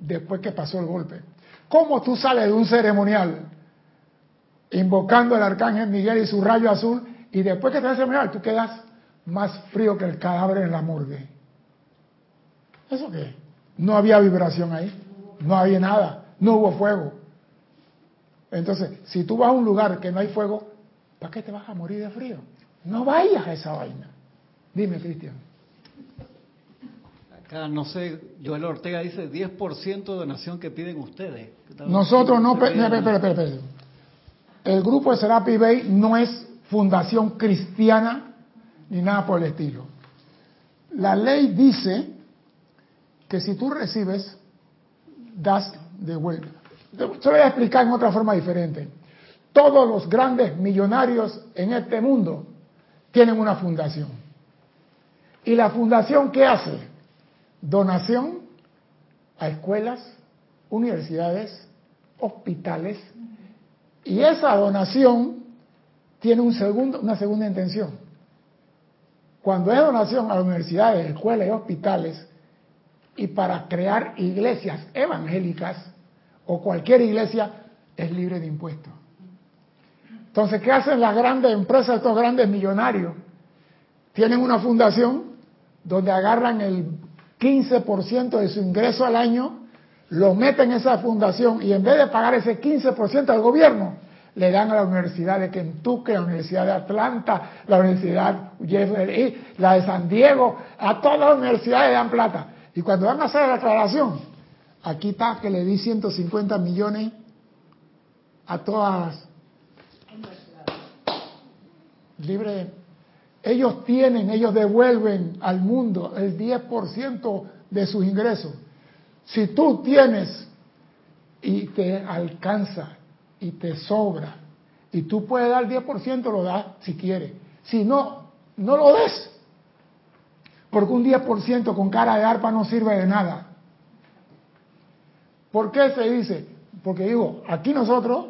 después que pasó el golpe. ¿Cómo tú sales de un ceremonial invocando al arcángel Miguel y su rayo azul y después que te el ceremonial tú quedas más frío que el cadáver en la morgue? ¿Eso qué? No había vibración ahí, no había nada, no hubo fuego. Entonces, si tú vas a un lugar que no hay fuego, ¿para qué te vas a morir de frío? No vayas a esa vaina. Dime, Cristian. Acá, no sé, Joel Ortega dice 10% de donación que piden ustedes. Nosotros no... Espera, espera, espera. El grupo de Serapi Bay no es fundación cristiana ni nada por el estilo. La ley dice que si tú recibes, das de vuelta. Se voy a explicar en otra forma diferente. Todos los grandes millonarios en este mundo tienen una fundación. ¿Y la fundación qué hace? Donación a escuelas, universidades, hospitales, y esa donación tiene un segundo, una segunda intención. Cuando es donación a universidades, escuelas y hospitales, y para crear iglesias evangélicas o cualquier iglesia, es libre de impuestos. Entonces, ¿qué hacen las grandes empresas, estos grandes millonarios? Tienen una fundación donde agarran el 15% de su ingreso al año, lo meten en esa fundación y en vez de pagar ese 15% al gobierno, le dan a la Universidad de Kentucky, la Universidad de Atlanta, la Universidad la de San Diego, a todas las universidades le dan plata. Y cuando van a hacer la declaración, aquí está que le di 150 millones a todas libre. Ellos tienen, ellos devuelven al mundo el 10% de sus ingresos. Si tú tienes y te alcanza y te sobra y tú puedes dar el 10%, lo das si quieres. Si no, no lo des. Porque un 10% con cara de arpa no sirve de nada. ¿Por qué se dice? Porque digo, aquí nosotros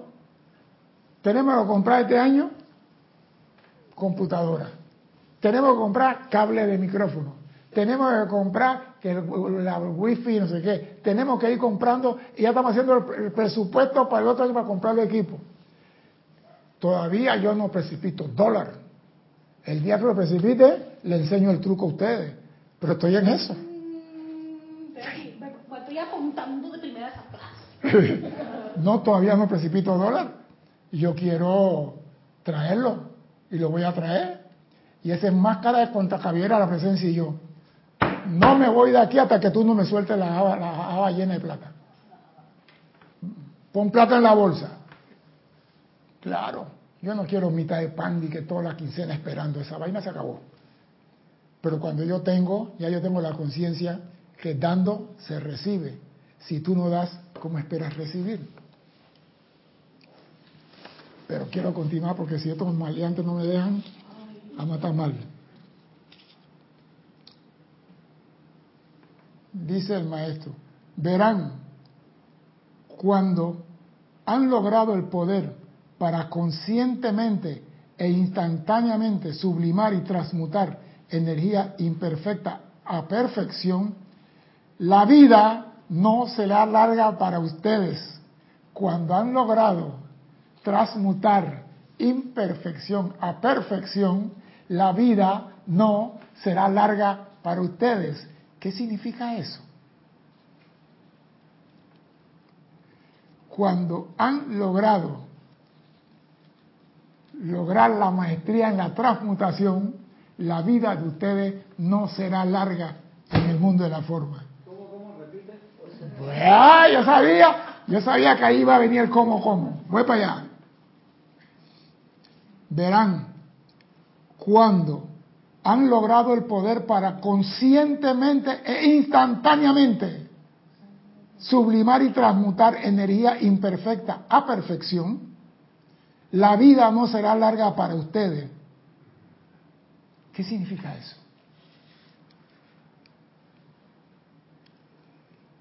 tenemos que comprar este año computadora. Tenemos que comprar cable de micrófono. Tenemos que comprar que la wifi, no sé qué. Tenemos que ir comprando y ya estamos haciendo el presupuesto para el otro año para comprar el equipo. Todavía yo no precipito dólar. El día que lo precipite, le enseño el truco a ustedes. Pero estoy en eso. Estoy apuntando de primeras no, todavía no precipito dólar. Yo quiero traerlo y lo voy a traer. Y esa es más cara de contra Javier a la presencia y yo. No me voy de aquí hasta que tú no me sueltes la java, la llena de plata. Pon plata en la bolsa. Claro, yo no quiero mitad de pan ni que toda la quincena esperando. Esa vaina se acabó. Pero cuando yo tengo, ya yo tengo la conciencia que dando se recibe. Si tú no das, ¿cómo esperas recibir? Pero quiero continuar porque si estos maleantes no me dejan, a matar mal. Dice el maestro, verán cuando han logrado el poder para conscientemente e instantáneamente sublimar y transmutar energía imperfecta a perfección, la vida no será larga para ustedes. Cuando han logrado transmutar imperfección a perfección, la vida no será larga para ustedes. ¿Qué significa eso? Cuando han logrado lograr la maestría en la transmutación, la vida de ustedes no será larga en el mundo de la forma. ¿Cómo, cómo, repite? Pues, yo sabía, yo sabía que ahí iba a venir el cómo, cómo. Voy para allá verán cuando han logrado el poder para conscientemente e instantáneamente sublimar y transmutar energía imperfecta a perfección, la vida no será larga para ustedes. ¿Qué significa eso?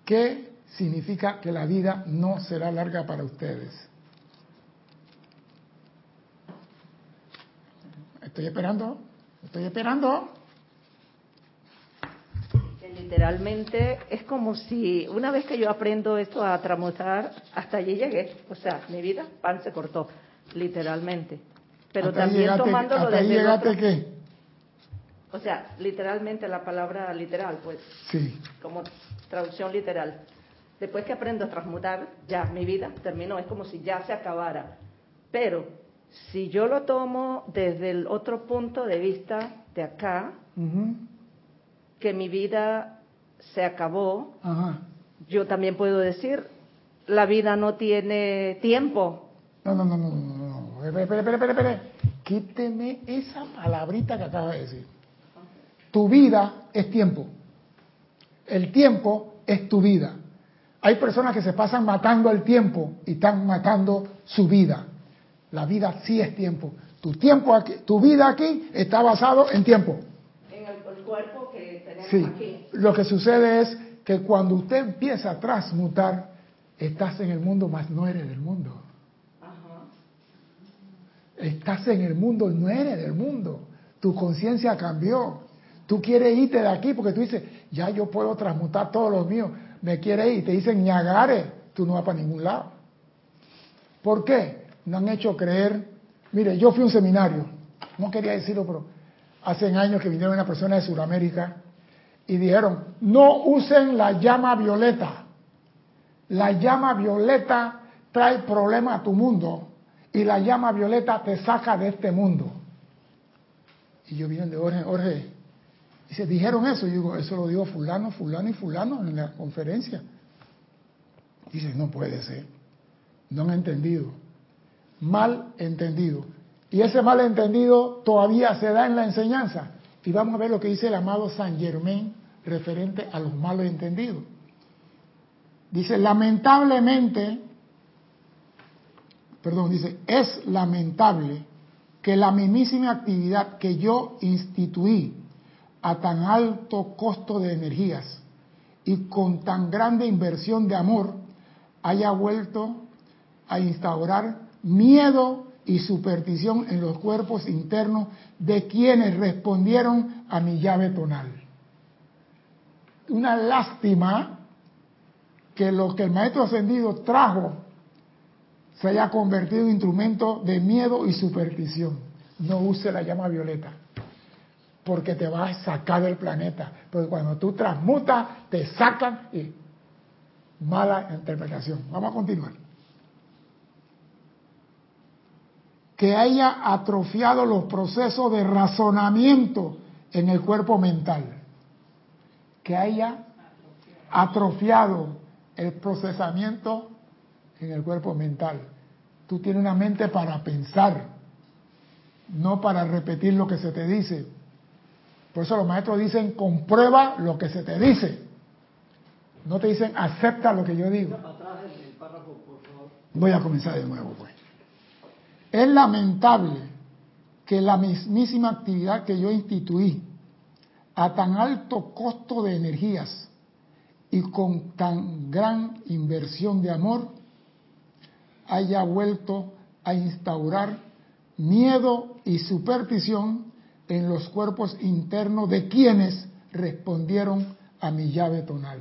¿Qué significa que la vida no será larga para ustedes? Estoy esperando, estoy esperando. literalmente es como si una vez que yo aprendo esto a tramutar, hasta allí llegué. O sea, mi vida, pan se cortó, literalmente. Pero también tomándolo desde llegaste qué? O sea, literalmente la palabra literal, pues. Sí. Como traducción literal. Después que aprendo a transmutar, ya mi vida terminó, es como si ya se acabara. Pero si yo lo tomo desde el otro punto de vista de acá, que mi vida se acabó, yo también puedo decir, la vida no tiene tiempo. No, no, no, no, no, no. Espera, espera, espera, espera. Quíteme esa palabrita que acaba de decir. Tu vida es tiempo. El tiempo es tu vida. Hay personas que se pasan matando el tiempo y están matando su vida. La vida sí es tiempo. Tu tiempo aquí, tu vida aquí está basado en tiempo. En el, cuerpo que tenemos sí. aquí. Lo que sucede es que cuando usted empieza a transmutar, estás en el mundo, mas no eres del mundo. Estás en el mundo, no eres del mundo. Tu conciencia cambió. Tú quieres irte de aquí porque tú dices, ya yo puedo transmutar todos los míos. Me quieres ir. Te dicen, ñagare, tú no vas para ningún lado. ¿Por qué? No han hecho creer. Mire, yo fui a un seminario, no quería decirlo, pero hace años que vinieron una persona de Sudamérica y dijeron, no usen la llama violeta. La llama violeta trae problemas a tu mundo y la llama violeta te saca de este mundo. Y yo vine de Jorge, Jorge, dice, dijeron eso, y digo, eso lo digo fulano, fulano y fulano en la conferencia. Dice, no puede ser, no han entendido, mal entendido. Y ese mal entendido todavía se da en la enseñanza. Y vamos a ver lo que dice el amado San Germain referente a los malos entendidos. Dice, lamentablemente, perdón, dice, es lamentable que la mismísima actividad que yo instituí a tan alto costo de energías y con tan grande inversión de amor haya vuelto a instaurar miedo y superstición en los cuerpos internos de quienes respondieron a mi llave tonal. Una lástima que lo que el maestro ascendido trajo se haya convertido en instrumento de miedo y superstición. No use la llama violeta, porque te va a sacar del planeta. Porque cuando tú transmutas, te sacan y mala interpretación. Vamos a continuar. Que haya atrofiado los procesos de razonamiento en el cuerpo mental. Que haya atrofiado el procesamiento en el cuerpo mental. Tú tienes una mente para pensar, no para repetir lo que se te dice. Por eso los maestros dicen, comprueba lo que se te dice. No te dicen, acepta lo que yo digo. Voy a comenzar de nuevo, pues. Es lamentable que la mismísima actividad que yo instituí a tan alto costo de energías y con tan gran inversión de amor haya vuelto a instaurar miedo y superstición en los cuerpos internos de quienes respondieron a mi llave tonal.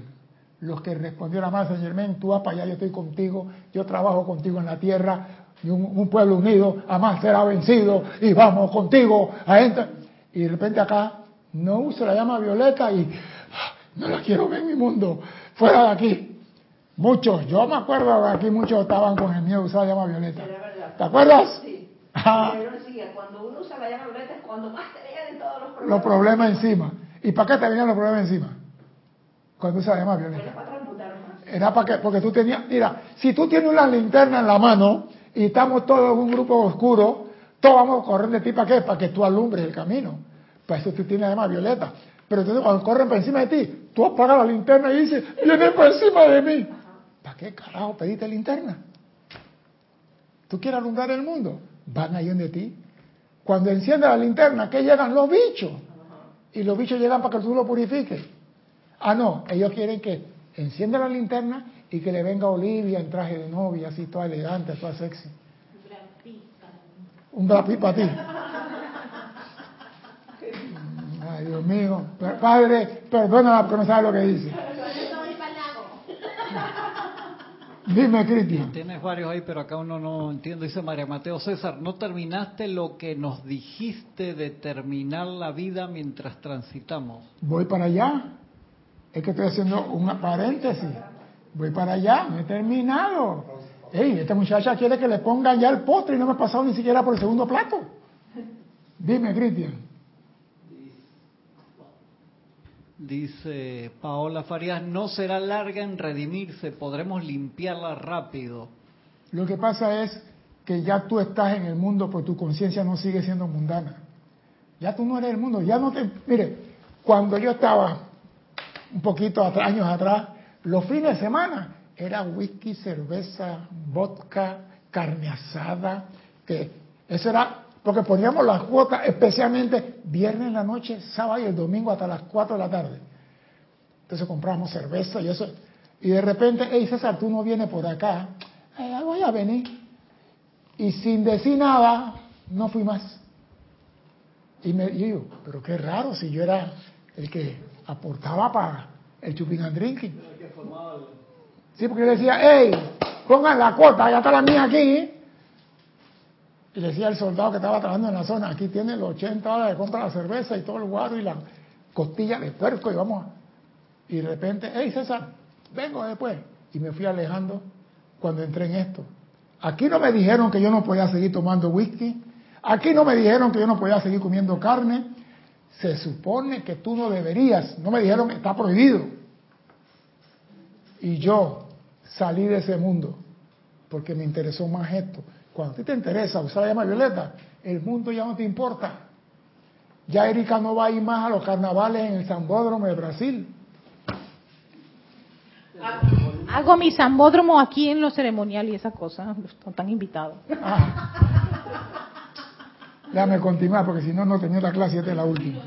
Los que respondieron a más, Señor Germán, tú vas para allá, yo estoy contigo, yo trabajo contigo en la tierra, y un, pueblo unido jamás será vencido, y vamos contigo a entrar. Y de repente acá no uso la llama violeta y no la quiero ver en mi mundo, fuera de aquí. Muchos, yo me acuerdo que aquí muchos estaban con el miedo de usar la llama violeta. ¿Te acuerdas? Sí. Pero cuando uno usa la llama violeta es cuando más te vienen todos los problemas. Los problemas encima. ¿Y para qué te venían los problemas encima? Cuando usa la llama Era violeta. para transmutar más. Era para que, porque tú tenías, mira, si tú tienes una linterna en la mano y estamos todos en un grupo oscuro, todos vamos a correr de ti para qué? Para que tú alumbres el camino. Para eso tú tienes la llama violeta. Pero entonces cuando corren por encima de ti, tú apagas la linterna y dices, vienen por encima de mí. ¿Para qué carajo pediste linterna? ¿Tú quieres alumbrar el mundo? Van ahí donde ti. Cuando enciende la linterna, ¿qué llegan? Los bichos. Y los bichos llegan para que tú lo purifiques. Ah, no, ellos quieren que encienda la linterna y que le venga Olivia en traje de novia, así toda elegante, toda sexy. Un Brad Pitt para ti. Ay, Dios mío. Padre, perdónala porque no sabe lo que dice. Dime, Cristian. Tienes varios ahí, pero acá uno no entiende. Dice María Mateo César, ¿no terminaste lo que nos dijiste de terminar la vida mientras transitamos? Voy para allá. Es que estoy haciendo un paréntesis. Voy para allá, no he terminado. Ey, esta muchacha quiere que le pongan ya el postre y no me he pasado ni siquiera por el segundo plato. Dime, Cristian. Dice Paola Farías, no será larga en redimirse, podremos limpiarla rápido. Lo que pasa es que ya tú estás en el mundo, pero tu conciencia no sigue siendo mundana. Ya tú no eres el mundo, ya no te... Mire, cuando yo estaba un poquito años atrás, los fines de semana era whisky, cerveza, vodka, carne asada, que eso era porque poníamos las cuotas especialmente viernes en la noche, sábado y el domingo hasta las 4 de la tarde. Entonces comprábamos cerveza y eso. Y de repente, hey César, tú no vienes por acá. "Eh, voy a venir. Y sin decir nada, no fui más. Y me digo, pero qué raro si yo era el que aportaba para el chuping and drinking. Sí, porque yo decía, hey, pongan la cuota, ya está la mía aquí. Y le decía al soldado que estaba trabajando en la zona, aquí tiene los 80 dólares, compra la cerveza y todo el guaro y la costilla de puerco y vamos a... Y de repente, hey César, vengo después. Y me fui alejando cuando entré en esto. Aquí no me dijeron que yo no podía seguir tomando whisky. Aquí no me dijeron que yo no podía seguir comiendo carne. Se supone que tú no deberías. No me dijeron que está prohibido. Y yo salí de ese mundo porque me interesó más esto. Cuando a ti te interesa usar la llama violeta, el mundo ya no te importa. Ya Erika no va a ir más a los carnavales en el Zambódromo de Brasil. Hago mi zambódromo aquí en los ceremoniales y esas cosas. Están invitados. Ah. Déjame continuar porque si no, no tenía la clase, esta es la última.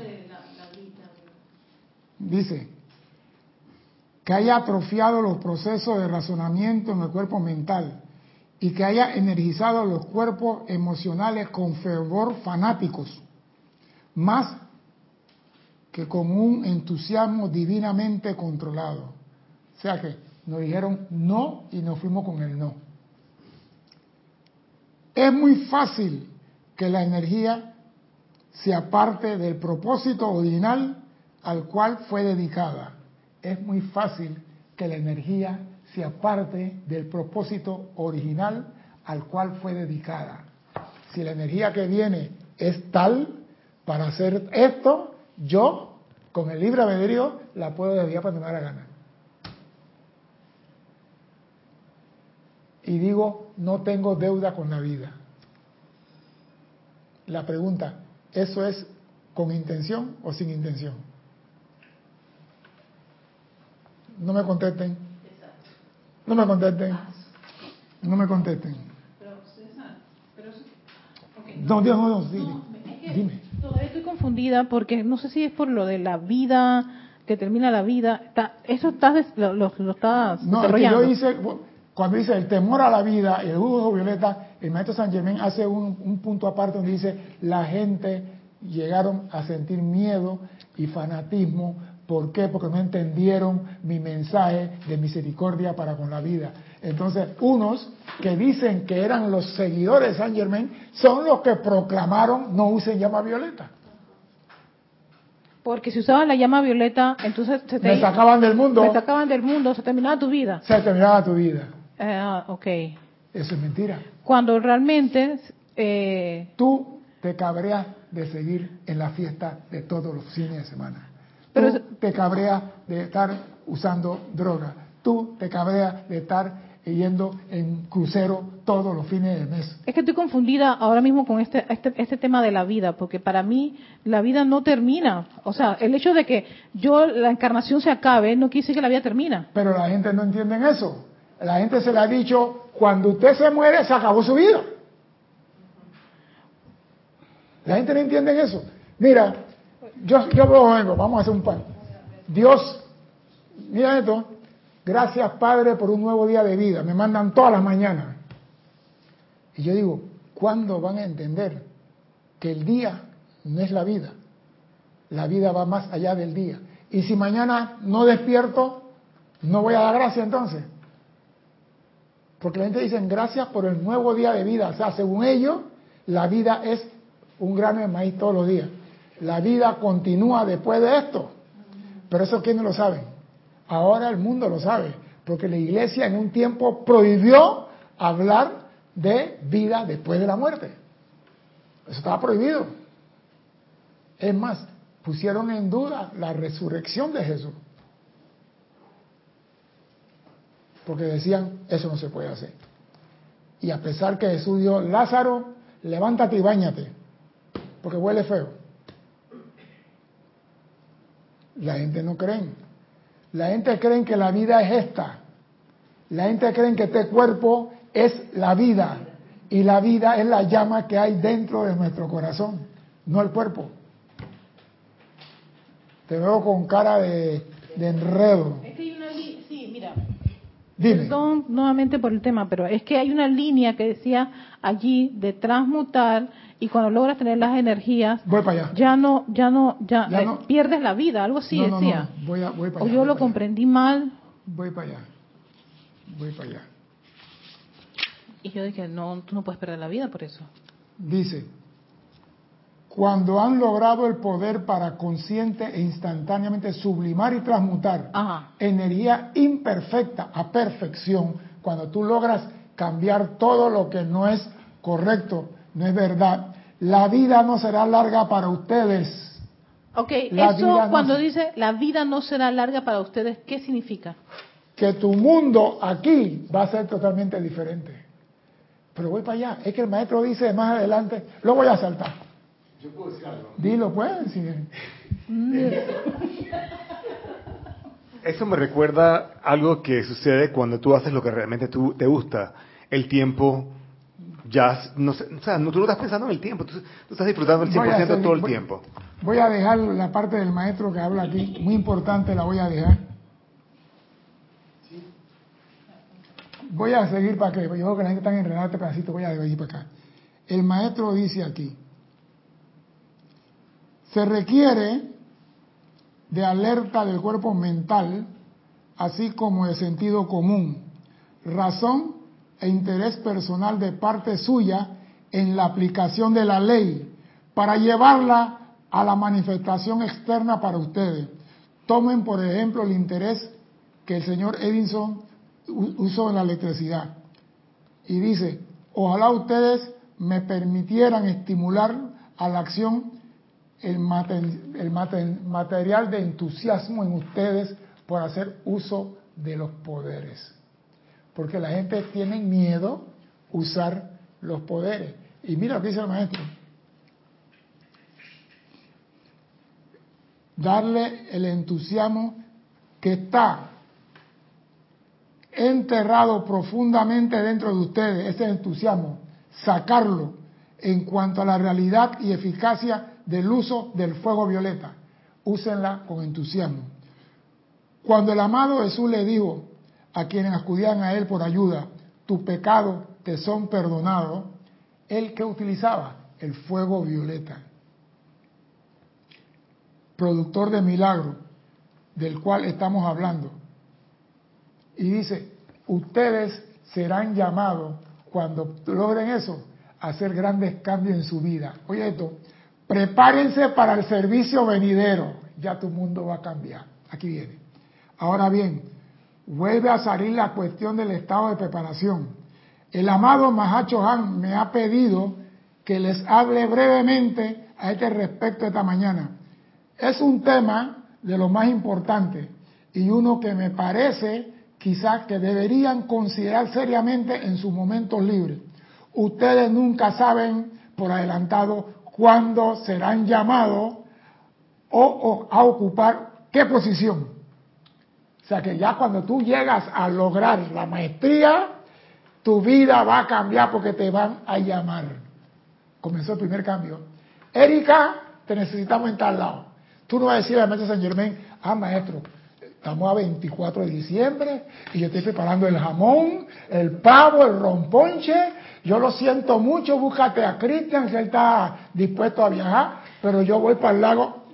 Dice, que haya atrofiado los procesos de razonamiento en el cuerpo mental y que haya energizado los cuerpos emocionales con fervor fanáticos, más que con un entusiasmo divinamente controlado. O sea que nos dijeron no y nos fuimos con el no. Es muy fácil que la energía se aparte del propósito original al cual fue dedicada. Es muy fácil que la energía se aparte del propósito original al cual fue dedicada. Si la energía que viene es tal para hacer esto, yo, con el libre albedrío, la puedo desviar para da la gana. Y digo, no tengo deuda con la vida. La pregunta, ¿eso es con intención o sin intención? No me contesten. No me contesten. No me contesten. No, Dios, no, no, dime. dime. Todavía estoy confundida porque no sé si es por lo de la vida, que termina la vida. Está, eso estás, lo, lo, lo estás No, es que yo hice, cuando dice el temor a la vida, el jugo violeta, el maestro San Germán hace un, un punto aparte donde dice la gente llegaron a sentir miedo y fanatismo ¿Por qué? Porque no entendieron mi mensaje de misericordia para con la vida. Entonces, unos que dicen que eran los seguidores de San Germain son los que proclamaron no usen llama violeta. Porque si usaban la llama violeta, entonces se te Me sacaban del mundo. Me sacaban del mundo, se terminaba tu vida. Se terminaba tu vida. Ah, ok. Eso es mentira. Cuando realmente... Eh, Tú te cabreas de seguir en la fiesta de todos los fines de semana. Pero tú te cabreas de estar usando droga. Tú te cabreas de estar yendo en crucero todos los fines de mes. Es que estoy confundida ahora mismo con este, este, este tema de la vida, porque para mí la vida no termina. O sea, el hecho de que yo la encarnación se acabe no quiere decir que la vida termina. Pero la gente no entiende eso. La gente se le ha dicho, cuando usted se muere, se acabó su vida. La gente no entiende eso. Mira, yo, yo vengo, vamos a hacer un pan. Dios, mira esto, gracias Padre por un nuevo día de vida, me mandan todas las mañanas. Y yo digo, ¿cuándo van a entender que el día no es la vida? La vida va más allá del día. Y si mañana no despierto, no voy a dar gracias entonces. Porque la gente dice gracias por el nuevo día de vida. O sea, según ellos, la vida es un grano de maíz todos los días. La vida continúa después de esto. Pero eso quiénes lo saben. Ahora el mundo lo sabe. Porque la iglesia en un tiempo prohibió hablar de vida después de la muerte. Eso estaba prohibido. Es más, pusieron en duda la resurrección de Jesús. Porque decían, eso no se puede hacer. Y a pesar que Jesús dijo, Lázaro, levántate y bañate, porque huele feo. La gente no cree. La gente cree que la vida es esta. La gente cree que este cuerpo es la vida. Y la vida es la llama que hay dentro de nuestro corazón, no el cuerpo. Te veo con cara de, de enredo. Es que hay una sí, mira. Dime. Perdón nuevamente por el tema, pero es que hay una línea que decía allí de transmutar y cuando logras tener las energías, Voy para allá. ya no, ya no, ya, Ya eh, no. pierdes la vida, algo así No, no, decía. Voy, a- voy para O allá. yo voy lo allá. comprendí mal Voy para allá. Voy para allá. y yo dije, no, tú no puedes perder la vida por eso. dice, cuando han logrado el poder para consciente e instantáneamente sublimar y transmutar Ajá. energía imperfecta a perfección, cuando tú logras cambiar todo lo que no es correcto, no es verdad, la vida no será larga para ustedes. Ok, La eso no cuando se- dice la vida no será larga para ustedes, ¿qué significa? Que tu mundo aquí va a ser totalmente diferente. Pero voy para allá. Es que el maestro dice más adelante, lo voy a saltar. Yo puedo decir algo. Dilo pues. si- Eso me recuerda algo que sucede cuando tú haces lo que realmente tú, te gusta. El tiempo ya, no sé, o sea, no, tú no estás pensando en el tiempo, tú, tú estás disfrutando el Voy a 100% hacer- todo el voy- tiempo. Voy a dejar la parte del maestro que habla aquí, muy importante, la voy a dejar. Voy a seguir para que yo veo que la gente está enredada este pedacito, voy a ir para acá. El maestro dice aquí, se requiere de alerta del cuerpo mental, así como de sentido común, razón e interés personal de parte suya en la aplicación de la ley para llevarla a la manifestación externa para ustedes. Tomen, por ejemplo, el interés que el señor Edison usó en la electricidad. Y dice, ojalá ustedes me permitieran estimular a la acción el, el material de entusiasmo en ustedes por hacer uso de los poderes. Porque la gente tiene miedo usar los poderes. Y mira lo que dice el maestro. Darle el entusiasmo que está enterrado profundamente dentro de ustedes, ese entusiasmo, sacarlo en cuanto a la realidad y eficacia del uso del fuego violeta. Úsenla con entusiasmo. Cuando el amado Jesús le dijo a quienes acudían a él por ayuda, tu pecado te son perdonados, él que utilizaba el fuego violeta, productor de milagro, del cual estamos hablando. Y dice, ustedes serán llamados cuando logren eso, a hacer grandes cambios en su vida. Oye esto, prepárense para el servicio venidero, ya tu mundo va a cambiar. Aquí viene. Ahora bien, vuelve a salir la cuestión del estado de preparación. El amado Mahacho Han me ha pedido que les hable brevemente a este respecto esta mañana. Es un tema de lo más importante y uno que me parece quizás que deberían considerar seriamente en sus momentos libres. Ustedes nunca saben por adelantado cuándo serán llamados o, o a ocupar qué posición. O sea que ya cuando tú llegas a lograr la maestría, tu vida va a cambiar porque te van a llamar. Comenzó el primer cambio. Erika, te necesitamos en tal lado. Tú no vas a decir al maestro San Germán, ah, maestro, estamos a 24 de diciembre y yo estoy preparando el jamón, el pavo, el romponche. Yo lo siento mucho, búscate a Cristian, que él está dispuesto a viajar, pero yo voy para el lago.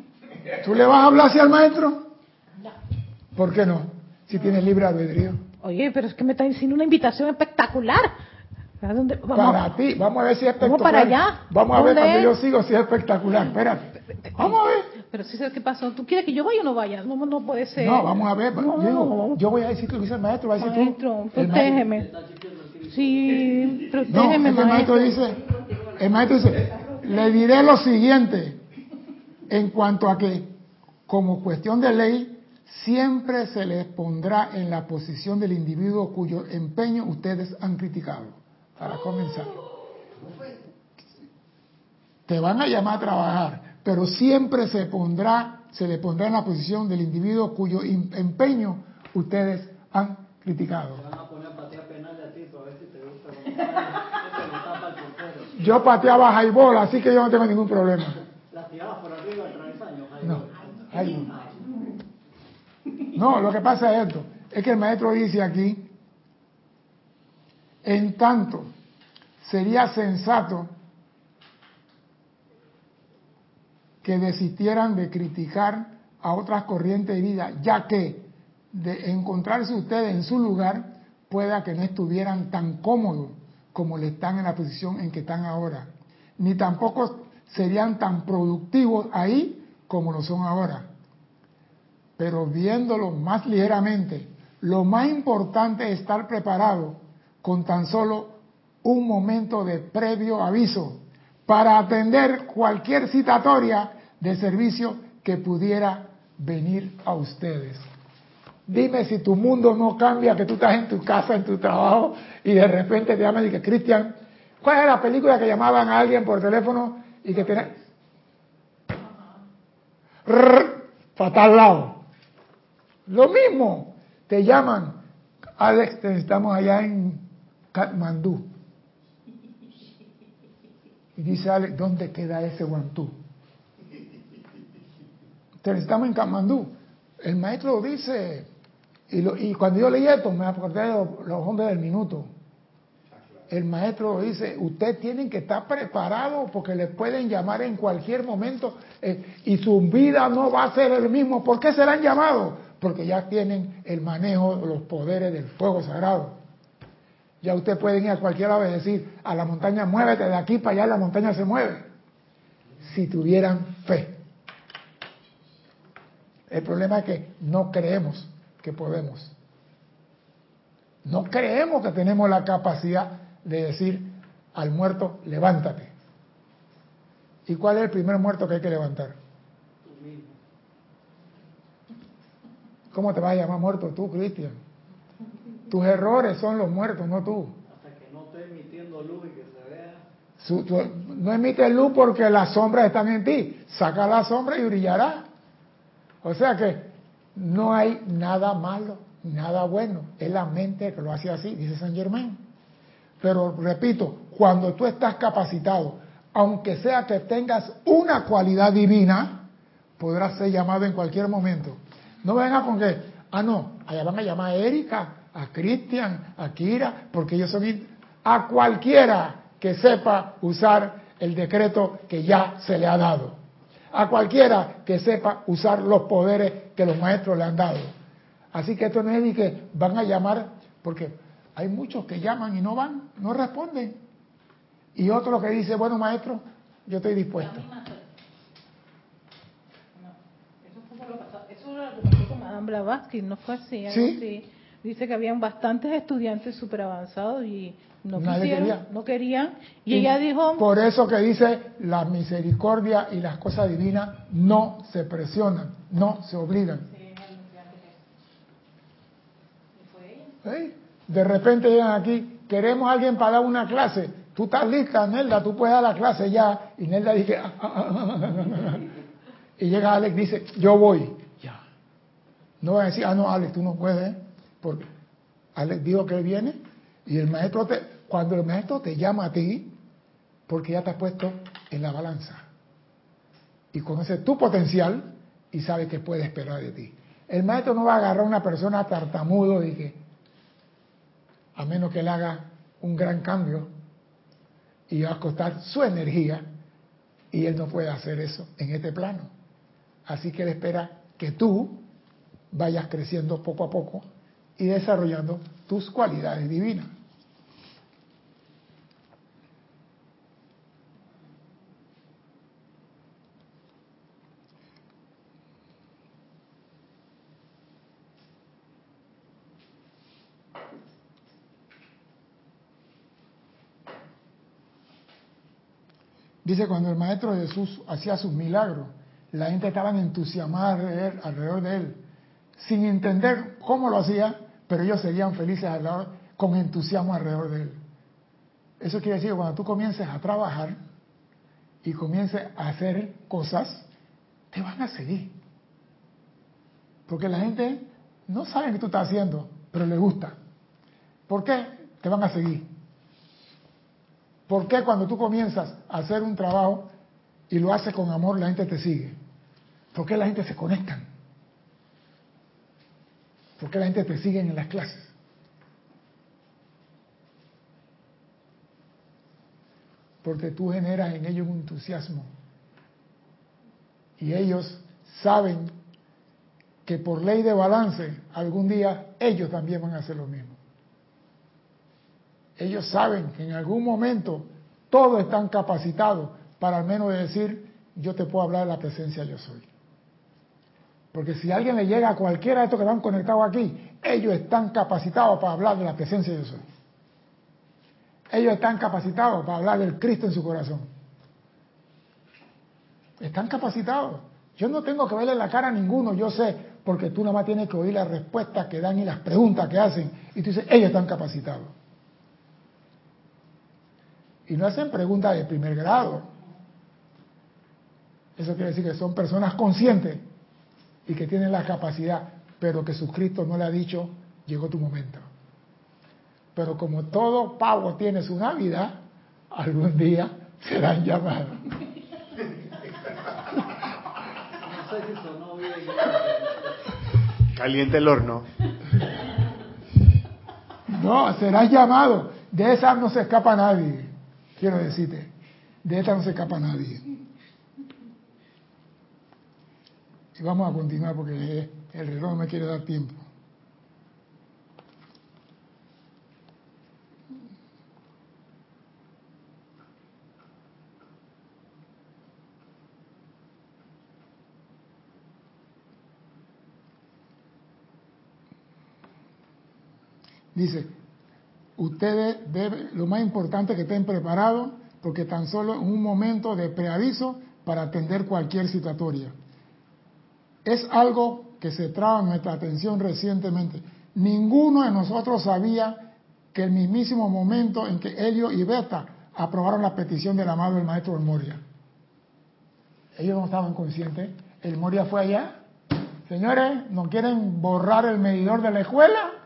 ¿Tú le vas a hablar así al maestro? ¿Por qué no? Si tienes libre albedrío. Oye, pero es que me está diciendo una invitación espectacular. ¿A dónde? Vamos. Para ti, vamos a ver si es Vamos espectacular. para allá. Vamos a ver ¿Dónde cuando yo sigo si es espectacular. Espérate. Vamos a ver. Pero sí sé qué pasó. ¿Tú quieres que yo vaya o no vaya? No, no puede ser. No, vamos a ver. No. Yo, voy a decir lo que dice el maestro, va a decir Maestro, tú. El maestro- protégeme. Sí, No, protégeme, el maestro maestro. dice, el maestro dice, le diré lo siguiente, en cuanto a que, como cuestión de ley, siempre se les pondrá en la posición del individuo cuyo empeño ustedes han criticado. Para comenzar. Te van a llamar a trabajar, pero siempre se pondrá, se le pondrá en la posición del individuo cuyo em- empeño ustedes han criticado. Yo pateaba highball, así que yo no tengo ningún problema. Las tirabas por arriba travesaño. No. No, lo que pasa es esto, es que el maestro dice aquí, en tanto sería sensato que desistieran de criticar a otras corrientes de vida, ya que de encontrarse ustedes en su lugar, pueda que no estuvieran tan cómodos como le están en la posición en que están ahora. ni tampoco serían tan productivos ahí como lo son ahora. Pero viéndolo más ligeramente, lo más importante es estar preparado con tan solo un momento de previo aviso para atender cualquier citatoria de servicio que pudiera venir a ustedes. Dime si tu mundo no cambia, que tú estás en tu casa, en tu trabajo, y de repente te llaman y que, Cristian, ¿cuál es la película que llamaban a alguien por teléfono y que tenía... Fatal lado. Lo mismo, te llaman, Alex, estamos allá en Katmandú. Y dice Alex, ¿dónde queda ese guantú? Estamos en Katmandú. El maestro dice, y, cuando yo leí esto, me acordé de los, hombres del minuto. El maestro dice, ustedes tienen que estar preparados porque les pueden llamar en cualquier momento eh, y su vida no va a ser el mismo. ¿Por qué serán llamados? Porque ya tienen el manejo de los poderes del fuego sagrado. Ya ustedes pueden ir a cualquier lado y decir, a la montaña muévete de aquí para allá, la montaña se mueve. Si tuvieran fe. El problema es que no creemos que podemos. No creemos que tenemos la capacidad de decir al muerto, levántate. ¿Y cuál es el primer muerto que hay que levantar? ¿Cómo te vas a llamar muerto tú, Cristian? Tus errores son los muertos, no tú. Hasta que no esté emitiendo luz y que se vea. no emite luz porque las sombras están en ti. Saca la sombra y brillará. O sea que no hay nada malo, nada bueno. Es la mente que lo hace así, dice San Germán. Pero repito, cuando tú estás capacitado, aunque sea que tengas una cualidad divina, podrás ser llamado en cualquier momento. No venga con que, ah, no, allá van a llamar a Erika, a Cristian, a Kira, porque ellos son a cualquiera que sepa usar el decreto que ya se le ha dado. A cualquiera que sepa usar los poderes que los maestros le han dado. Así que esto no es ni que van a llamar, porque hay muchos que llaman y no van, no responden. Y otro que dice, bueno maestro, yo estoy dispuesto. Eso lo pasó con Madame Blavatsky, no fue así. ¿Sí? Dice que habían bastantes estudiantes súper avanzados y no quisieron, no querían. Y, ella dijo... Por eso que dice, la misericordia y las cosas divinas no se presionan, no se obligan. De repente llegan aquí, queremos a alguien para dar una clase. Tú estás lista, Nelda, tú puedes dar la clase ya. Y Nelda dice, ah, ah, ah, y llega Alex dice, yo voy. No va a decir, ah, no, Alex, tú no puedes, porque Alex dijo que él viene y el maestro te, cuando el maestro te llama a ti, porque ya te has puesto en la balanza y conoce tu potencial y sabe que puede esperar de ti. El maestro no va a agarrar a una persona tartamudo y que, a menos que él haga un gran cambio y va a costar su energía y él no puede hacer eso en este plano. Así que él espera que tú vayas creciendo poco a poco y desarrollando tus cualidades divinas. Dice, cuando el Maestro Jesús hacía sus milagros, la gente estaba entusiasmada alrededor de él, sin entender cómo lo hacía, pero ellos seguían felices con entusiasmo alrededor de él. Eso quiere decir que cuando tú comiences a trabajar y comiences a hacer cosas, te van a seguir. Porque la gente no sabe qué tú estás haciendo, pero le gusta. ¿Por qué? Te van a seguir. ¿Por qué cuando tú comienzas a hacer un trabajo y lo haces con amor, la gente te sigue? ¿Por qué la gente se conecta? ¿Por qué la gente te sigue en las clases? Porque tú generas en ellos un entusiasmo. Y ellos saben que por ley de balance, algún día ellos también van a hacer lo mismo. Ellos saben que en algún momento todos están capacitados para al menos decir, yo te puedo hablar de la presencia yo soy. Porque si alguien le llega a cualquiera de estos que están conectados aquí, ellos están capacitados para hablar de la presencia yo soy. Ellos están capacitados para hablar del Cristo en su corazón. Están capacitados. Yo no tengo que verle la cara a ninguno, yo sé, porque tú nada más tienes que oír las respuestas que dan y las preguntas que hacen. Y tú dices, ellos están capacitados. Y no hacen preguntas de primer grado. Eso quiere decir que son personas conscientes y que tienen la capacidad, pero que Jesucristo no le ha dicho, llegó tu momento. Pero como todo pavo tiene su Navidad, algún día serán llamados. Caliente el horno. No, serán llamados. De esa no se escapa nadie, quiero decirte. De esta no se escapa nadie. Y vamos a continuar porque el reloj no me quiere dar tiempo. Dice, ustedes deben, lo más importante es que estén preparados porque tan solo un momento de preaviso para atender cualquier situatoria. Es algo que se traba nuestra atención recientemente. Ninguno de nosotros sabía que el mismísimo momento en que Helio y Beta aprobaron la petición del amado el maestro Moria. Ellos no estaban conscientes. El Moria fue allá. Señores, ¿no quieren borrar el medidor de la escuela?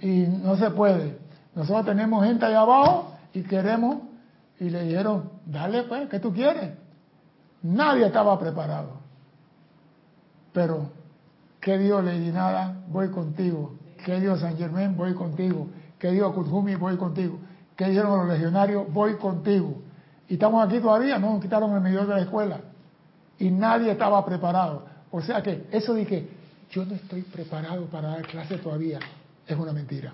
y no se puede. Nosotros tenemos gente allá abajo y queremos, y le dijeron, dale pues, ¿qué tú quieres? Nadie estaba preparado. Pero, ¿qué Dios le nada? Voy contigo. ¿Qué Dios San Germán? Voy contigo. ¿Qué Dios Kutjumi? Voy contigo. ¿Qué dijeron los legionarios? Voy contigo. Y estamos aquí todavía, no nos quitaron el medio de la escuela. Y nadie estaba preparado. O sea que eso de que yo no estoy preparado para dar clase todavía, es una mentira.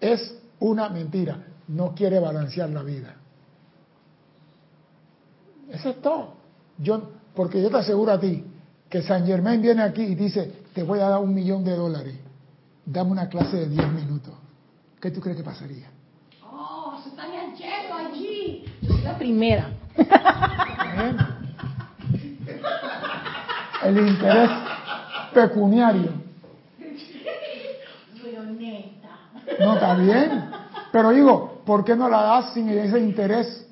Es una mentira. No quiere balancear la vida. Eso es todo. Yo, porque yo te aseguro a ti que San Germán viene aquí y dice, te voy a dar un millón de dólares. Dame una clase de 10 minutos. ¿Qué tú crees que pasaría? Oh, se está lleno allí. la primera. El interés pecuniario No, está bien. Pero digo, ¿por qué no la das sin ese interés?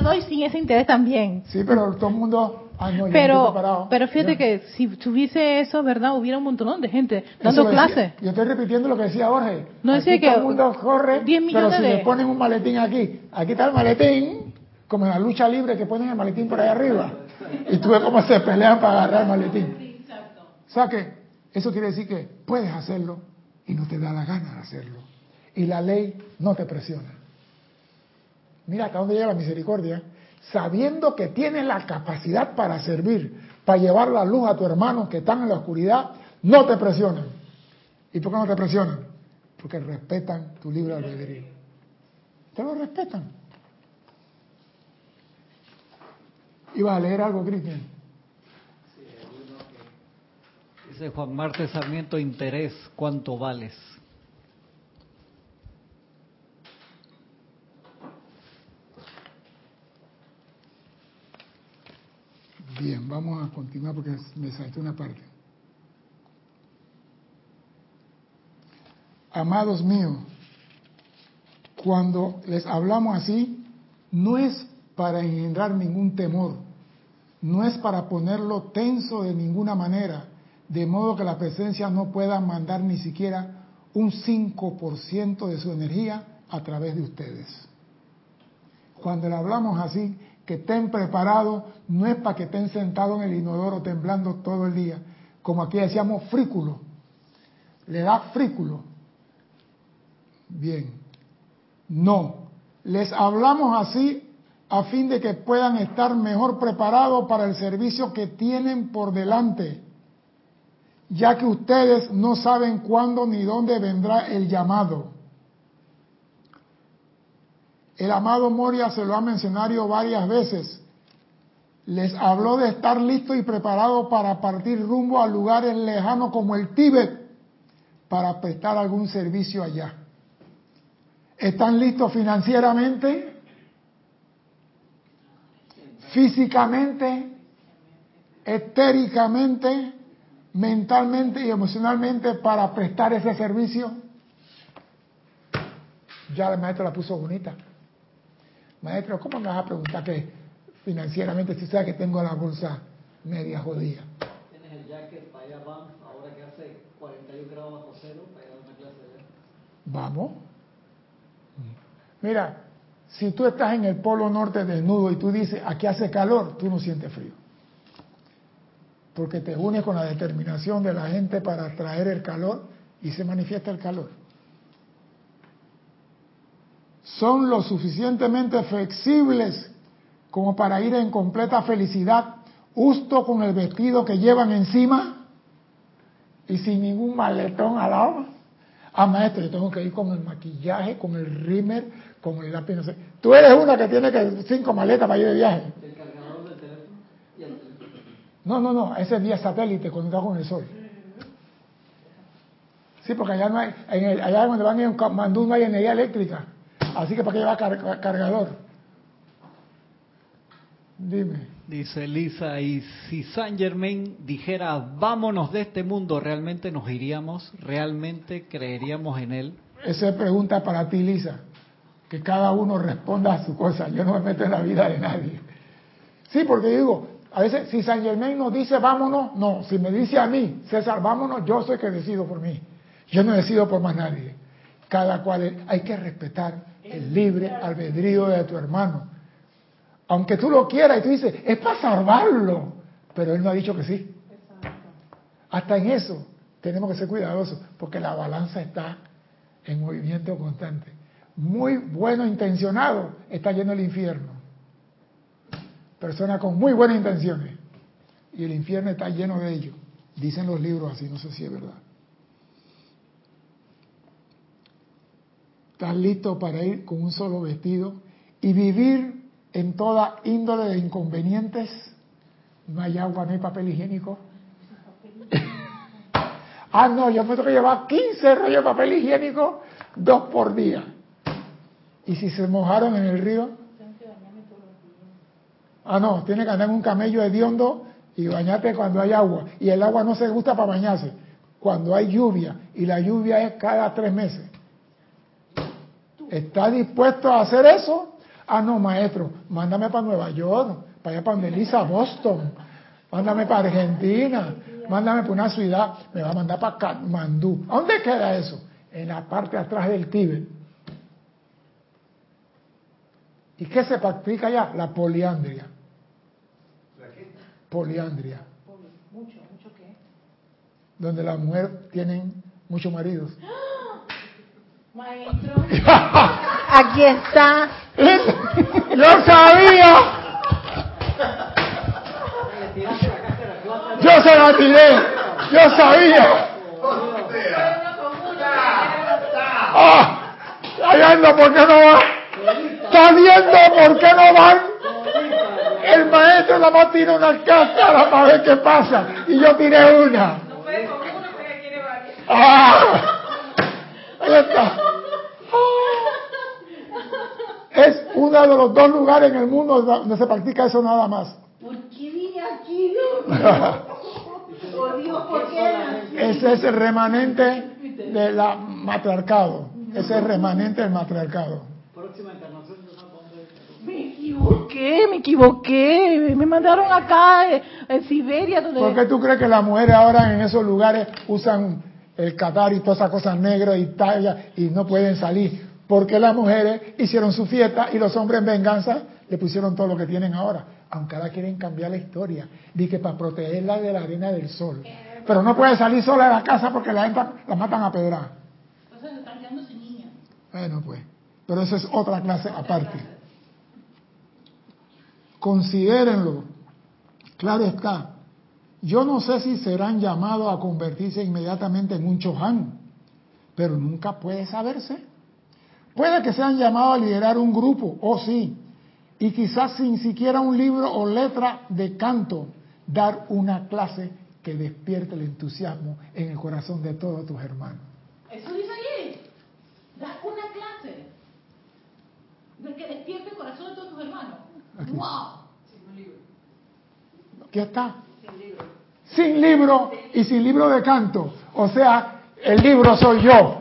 La doy sin ese interés también. Sí, pero todo el mundo... Ah, no, pero, pero fíjate que si tuviese eso, ¿verdad? Hubiera un montón de gente dando clases. Yo estoy repitiendo lo que decía Jorge. No decía que todo el mundo corre, pero si le ponen un maletín aquí, aquí está el maletín, como en la lucha libre que ponen el maletín por ahí arriba. Y tú ves cómo se pelean para agarrar el maletín. Exacto. O sea que eso quiere decir que puedes hacerlo, y no te da la gana de hacerlo. Y la ley no te presiona. Mira hasta dónde llega la misericordia. Sabiendo que tienes la capacidad para servir, para llevar la luz a tu hermano que están en la oscuridad, no te presionan. ¿Y por qué no te presionan? Porque respetan tu libre albedrío. Te lo respetan. ¿Iba a leer algo, Cristian? Dice Juan Marte Sarmiento, interés, ¿cuánto vales? Bien, vamos a continuar porque me saltó una parte. Amados míos, cuando les hablamos así, no es para engendrar ningún temor, no es para ponerlo tenso de ninguna manera, de modo que la presencia no pueda mandar ni siquiera un 5% de su energía a través de ustedes. Cuando le hablamos así, que estén preparados, no es para que estén sentados en el inodoro temblando todo el día, como aquí decíamos frículo, le da frículo. Bien, no, les hablamos así a fin de que puedan estar mejor preparados para el servicio que tienen por delante ya que ustedes no saben cuándo ni dónde vendrá el llamado. El amado Moria se lo ha mencionado varias veces. Les habló de estar listo y preparado para partir rumbo a lugares lejanos como el Tíbet para prestar algún servicio allá. ¿Están listos financieramente? físicamente, etéricamente, mentalmente y emocionalmente para prestar ese servicio? Ya el maestro la puso bonita. Maestro, ¿cómo me vas a preguntar que financieramente si sabes que tengo la bolsa media jodida? Tienes el jacket, para allá vamos, ahora que hace 41 grados bajo cero, para ir a una clase allá. Vamos. Mira, si tú estás en el polo norte desnudo y tú dices, aquí hace calor, tú no sientes frío. Porque te unes con la determinación de la gente para traer el calor y se manifiesta el calor. Son lo suficientemente flexibles como para ir en completa felicidad, justo con el vestido que llevan encima y sin ningún maletón al lado. Ah, maestro, yo tengo que ir con el maquillaje, con el rímer, con el lápiz, no sé. Tú eres una que tiene que cinco maletas para ir de viaje. El cargador del teléfono y el. No, no, no, ese es vía satélite cuando está con el sol. Sí, porque allá no hay, en el- allá donde van en Mandú no hay energía eléctrica. Así que para qué llevar car- cargador. Dime. Dice Lisa, y si Saint Germain dijera, vámonos de este mundo, ¿realmente nos iríamos? ¿Realmente creeríamos en él? Esa es pregunta para ti, Lisa. Que cada uno responda a su cosa. Yo no me meto en la vida de nadie. Sí, porque digo, a veces si San Germain nos dice vámonos, no. Si me dice a mí, César, vámonos, yo soy que decido por mí. Yo no decido por más nadie. Cada cual hay que respetar el libre albedrío de tu hermano. Aunque tú lo quieras y tú dices, es para salvarlo. Pero él no ha dicho que sí. Hasta en eso tenemos que ser cuidadosos, porque la balanza está en movimiento constante. Muy bueno intencionado está lleno el infierno. Personas con muy buenas intenciones. Y el infierno está lleno de ellos. Dicen los libros así, no sé si es verdad. ¿Estás listo para ir con un solo vestido y vivir en toda índole de inconvenientes? No hay agua, no hay papel higiénico. ah, no, yo me tengo que llevar 15 rollos de papel higiénico, dos por día. ¿Y si se mojaron en el río? Ah, no, tiene que andar en un camello hediondo y bañarte cuando hay agua. Y el agua no se gusta para bañarse. Cuando hay lluvia, y la lluvia es cada tres meses. ¿Está dispuesto a hacer eso? Ah, no, maestro, mándame para Nueva York, para allá para Lisa, Boston, mándame para Argentina, mándame para una ciudad, me va a mandar para Katmandú. ¿A dónde queda eso? En la parte de atrás del Tíbet. ¿Y qué se practica allá? La poliandria. Poliandria. Mucho, mucho qué. Donde la mujer tienen muchos maridos. Maestro. Aquí está. ¡Yo sabía! ¡Yo se la tiré! ¡Yo sabía! ¡Ah! Ahí anda, ¿por qué no va? ¿Está viendo por qué no van? El maestro nada más tira una cáscara para ver qué pasa. Y yo tiré una. ¡Ah! Ahí está. Es uno de los dos lugares en el mundo donde se practica eso nada más. ¿Por qué vine aquí? Oh Dios, ¿por qué? Ese es el remanente del matriarcado. Ese es el remanente del matriarcado. Próxima Me equivoqué, me equivoqué. Me mandaron acá eh, en Siberia donde... ¿Por qué tú crees que las mujeres ahora en esos lugares usan el catar y todas esas cosas negras y talla y no pueden salir? Porque las mujeres hicieron su fiesta y los hombres en venganza le pusieron todo lo que tienen ahora. Aunque ahora quieren cambiar la historia. Dice que para protegerla de la arena del sol. Pero no puede salir sola de la casa porque la, entra- la matan a pedrar. Entonces están quedándose niñas. Bueno, pues. Pero eso es otra clase aparte. Considérenlo. Claro está. Yo no sé si serán llamados a convertirse inmediatamente en un chohan, pero nunca puede saberse. Puede que sean llamados a liderar un grupo, o sí, y quizás sin siquiera un libro o letra de canto, dar una clase que despierte el entusiasmo en el corazón de todos tus hermanos. Eso dice allí. Da una clase. De que despierte el corazón de todos tus hermanos. Aquí. ¡Wow! Aquí está. Sin libro y sin libro de canto. O sea, el libro soy yo.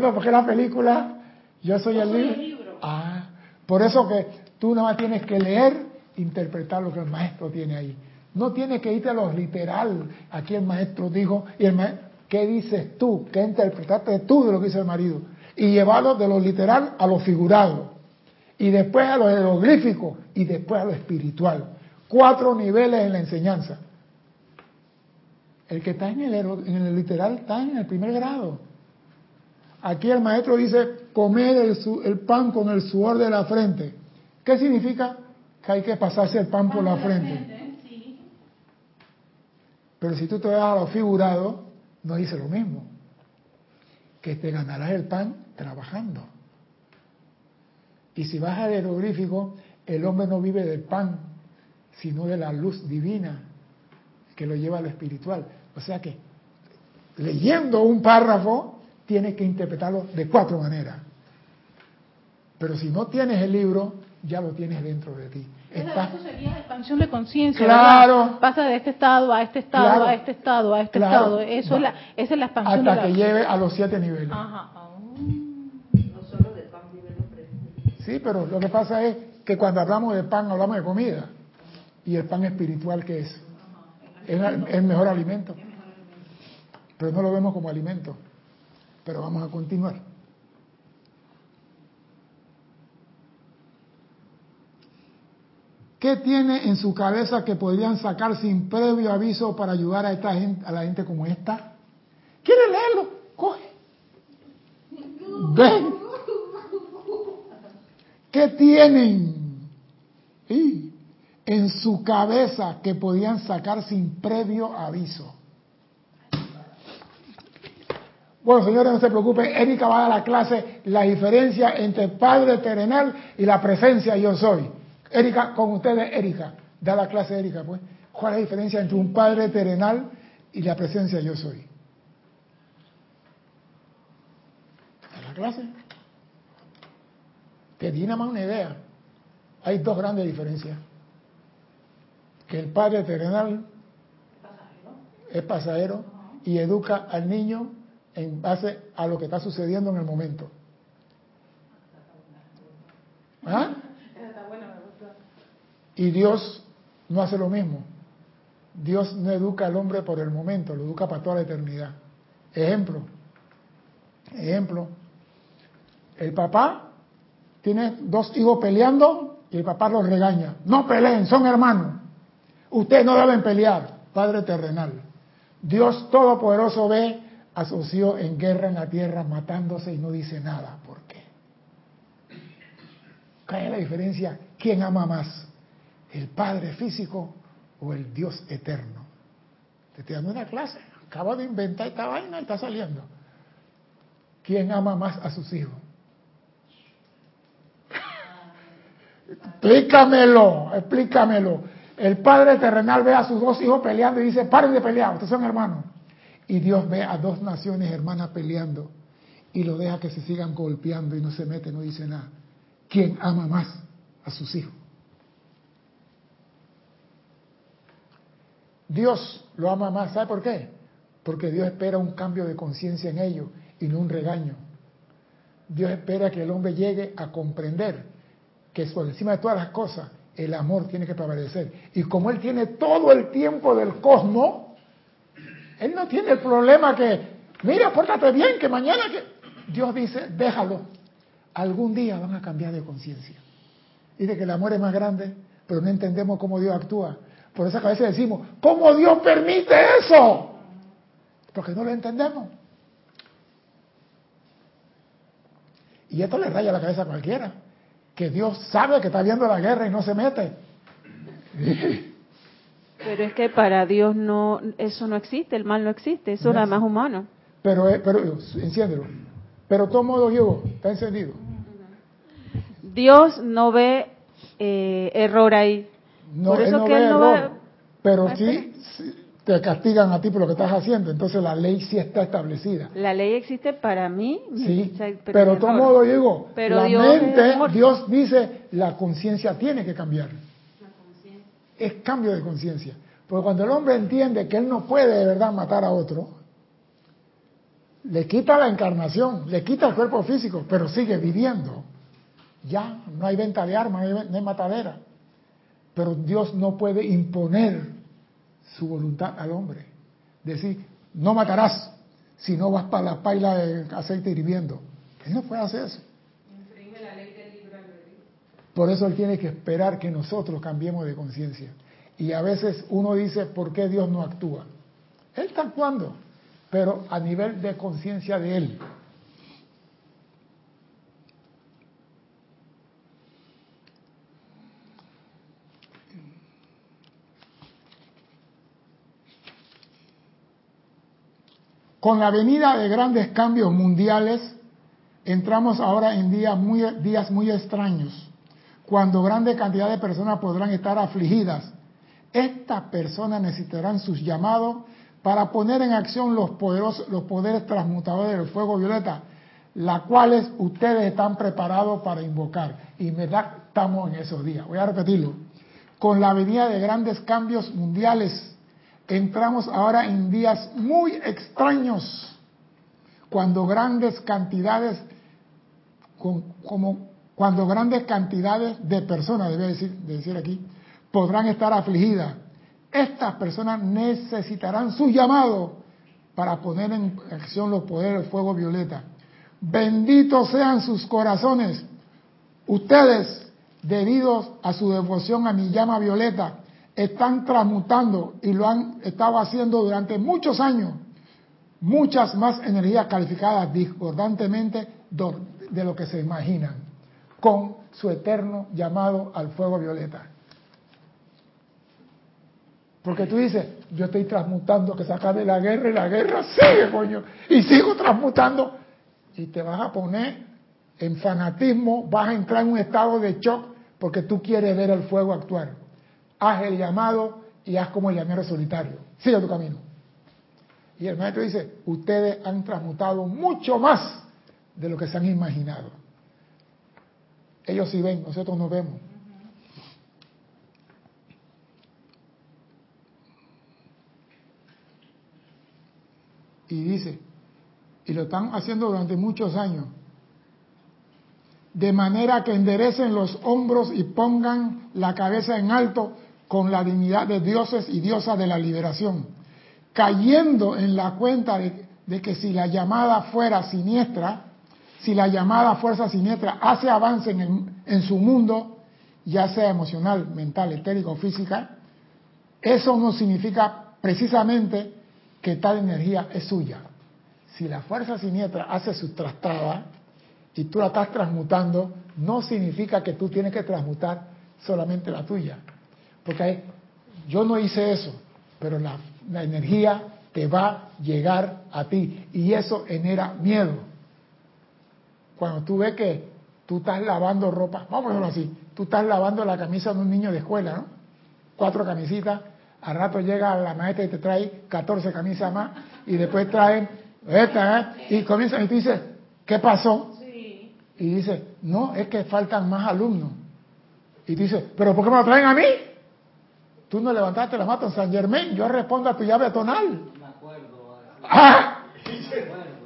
No, porque la película, yo soy el libro. Ah, por eso que tú nada más tienes que leer, interpretar lo que el maestro tiene ahí. No tienes que irte a lo literal. Aquí el maestro dijo, y el ma- ¿qué dices tú? ¿Qué interpretaste tú de lo que dice el marido? Y llevarlo de lo literal a lo figurado. Y después a lo jeroglífico y después a lo espiritual. Cuatro niveles en la enseñanza. El que está en el, hero- en el literal está en el primer grado. Aquí el maestro dice comer el, su- el pan con el sudor de la frente. ¿Qué significa? Que hay que pasarse el pan por la frente. Pero si tú te vas a lo figurado, no dice lo mismo. Que te ganarás el pan trabajando. Y si vas al jeroglífico, el hombre no vive del pan, sino de la luz divina que lo lleva a lo espiritual. O sea que leyendo un párrafo, tienes que interpretarlo de cuatro maneras. Pero si no tienes el libro, ya lo tienes dentro de ti. Está- Eso sería expansión de conciencia. Claro. ¿verdad? Pasa de este estado a este estado, Claro. a este estado, a este Claro. estado. Eso es la, esa es la expansión hasta de la... que llegue a los siete niveles. Ajá. No solo del pan vive el hombre. Sí, pero lo que pasa es que cuando hablamos de pan, hablamos de comida. ¿Y el pan espiritual qué es? Es el el mejor alimento. Pero no lo vemos como alimento. Pero vamos a continuar. ¿Qué tiene en su cabeza que podrían sacar sin previo aviso para ayudar a esta gente, a la gente como esta? ¿Quiere leerlo? Coge. Ven. ¿Qué tienen en su cabeza que podían sacar sin previo aviso? Bueno, señores, no se preocupen, Erika va a dar la clase la diferencia entre el Padre terrenal y la presencia yo soy. Erika, con ustedes, Erika, da la clase Erika, pues. ¿Cuál es la diferencia entre un Padre terrenal y la presencia yo soy? Da la clase. Te di nada más una idea. Hay dos grandes diferencias. Que el Padre terrenal es pasajero y educa al niño en base a lo que está sucediendo en el momento. ¿Ah? Y Dios no hace lo mismo. Dios no educa al hombre por el momento, lo educa para toda la eternidad. Ejemplo, ejemplo, el papá tiene dos hijos peleando y el papá los regaña. No peleen, son hermanos. Ustedes no deben pelear, Padre terrenal. Dios Todopoderoso ve a sus hijos en guerra en la tierra, matándose y no dice nada. ¿Por qué? ¿Cuál la diferencia? ¿Quién ama más? ¿El Padre físico o el Dios eterno? Te estoy dando una clase. Acabo de inventar esta vaina y está saliendo. ¿Quién ama más a sus hijos? Explícamelo, explícamelo. El Padre terrenal ve a sus dos hijos peleando y dice, paren de pelear, ustedes son hermanos. Y Dios ve a dos naciones hermanas peleando y lo deja que se sigan golpeando y no se mete, no dice nada. ¿Quién ama más a sus hijos? Dios lo ama más, ¿sabe por qué? Porque Dios espera un cambio de conciencia en ellos y no un regaño. Dios espera que el hombre llegue a comprender que por encima de todas las cosas el amor tiene que prevalecer. Y como Él tiene todo el tiempo del cosmos, Él no tiene el problema que, mira, pórtate bien, que mañana que... Dios dice, déjalo. Algún día van a cambiar de conciencia. Dice que el amor es más grande, pero no entendemos cómo Dios actúa. Por eso veces decimos, ¿cómo Dios permite eso? Porque no lo entendemos. Y esto le raya la cabeza a cualquiera. Que Dios sabe que está viendo la guerra y no se mete. Pero es que para Dios no, eso no existe, el mal no existe, eso No nada más humano. Pero, pero enciéndelo. Pero de todos modos, Diego, está encendido. Dios no ve eh, error ahí. No, Por él eso no que ve él no error, va- pero Ah, sí sí te castigan a ti por lo que estás haciendo. Entonces la ley sí está establecida. La ley existe para mí. Sí, pero de mi todo error. modo digo, Pero la Dios mente. Dios dice, la conciencia tiene que cambiar. Es cambio de conciencia. Porque cuando el hombre entiende que él no puede de verdad matar a otro, le quita la encarnación, le quita el cuerpo físico, pero sigue viviendo. Ya, no hay venta de armas, no hay, matadera. Pero Dios no puede imponer su voluntad al hombre. Decir, no matarás si no vas para la paila de aceite hirviendo. Él no puede hacer eso. Por eso Él tiene que esperar que nosotros cambiemos de conciencia. Y a veces uno dice, ¿por qué Dios no actúa? Él está actuando, pero a nivel de conciencia de Él. Con la venida de grandes cambios mundiales, entramos ahora en días muy, días muy extraños, cuando grande cantidad de personas podrán estar afligidas. Estas personas necesitarán sus llamados para poner en acción los, poderosos, los poderes transmutadores del fuego violeta, las cuales ustedes están preparados para invocar. Y en verdad estamos en esos días. Voy a repetirlo. Con la venida de grandes cambios mundiales, entramos ahora en días muy extraños, cuando grandes cantidades, como cuando grandes cantidades de personas, debe decir, de decir aquí, podrán estar afligidas. Estas personas necesitarán su llamado para poner en acción los poderes del fuego violeta. Benditos sean sus corazones. Ustedes, debido a su devoción a mi llama violeta, están transmutando y lo han estado haciendo durante muchos años muchas más energías calificadas discordantemente de lo que se imaginan, con su eterno llamado al fuego violeta. Porque tú dices, yo estoy transmutando que se acabe la guerra y la guerra sigue, coño, y sigo transmutando. Y te vas a poner en fanatismo, vas a entrar en un estado de shock porque tú quieres ver el fuego actuar. Haz el llamado y haz como el llamero solitario. Sigue tu camino. Y el maestro dice, ustedes han transmutado mucho más de lo que se han imaginado. Ellos sí ven, nosotros no vemos. Y dice, y lo están haciendo durante muchos años, de manera que enderecen los hombros y pongan la cabeza en alto con la dignidad de dioses y diosas de la liberación, cayendo en la cuenta de, de que si la llamada fuera siniestra, si la llamada fuerza siniestra hace avance en, el- en su mundo, ya sea emocional, mental, etérico o física, eso no significa precisamente que tal energía es suya. Si la fuerza siniestra hace su trastada y tú la estás transmutando, no significa que tú tienes que transmutar solamente la tuya. Porque yo no hice eso, pero la, la energía te va a llegar a ti y eso genera miedo. Cuando tú ves que tú estás lavando ropa, vamos a ponerlo así, tú estás lavando la camisa de un niño de escuela, ¿no? Cuatro camisitas, al rato llega la maestra y te trae 14 camisas más y después traen esta, ¿eh? y comienzan y tú dices, ¿qué pasó? Y dice, no, es que faltan más alumnos. Y dice, ¿pero por qué me lo traen a mí? Tú no levantaste la mano en San Germain, yo respondo a tu llave tonal. Me acuerdo. ¡Ah! Me acuerdo.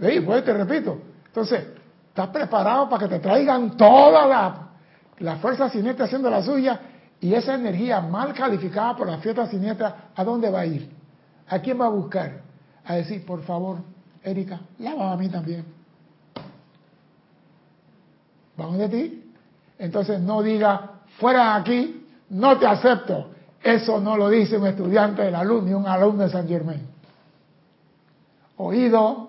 Sí, pues te repito. Entonces, estás preparado para que te traigan toda la, la fuerza siniestra haciendo la suya y esa energía mal calificada por la fiesta siniestra, ¿a dónde va a ir? ¿A quién va a buscar? A decir, por favor, Erika, lava a mí también. ¿Vamos de ti? Entonces no diga, fuera de aquí, no te acepto. Eso no lo dice un estudiante de la ni un alumno de San Germain. Oído,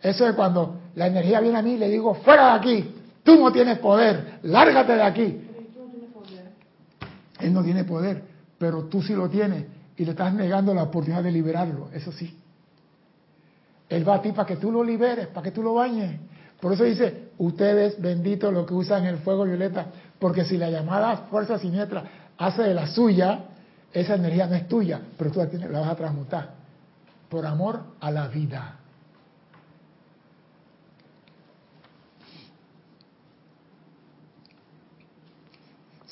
eso es cuando la energía viene a mí y le digo, fuera de aquí, tú no tienes poder, lárgate de aquí. Él no tiene poder, pero tú sí lo tienes y le estás negando la oportunidad de liberarlo, eso sí. Él va a ti para que tú lo liberes, para que tú lo bañes. Por eso dice, ustedes benditos los que usan el fuego violeta, porque si la llamada fuerza siniestra hace de la suya, esa energía no es tuya, pero tú la vas a transmutar por amor a la vida.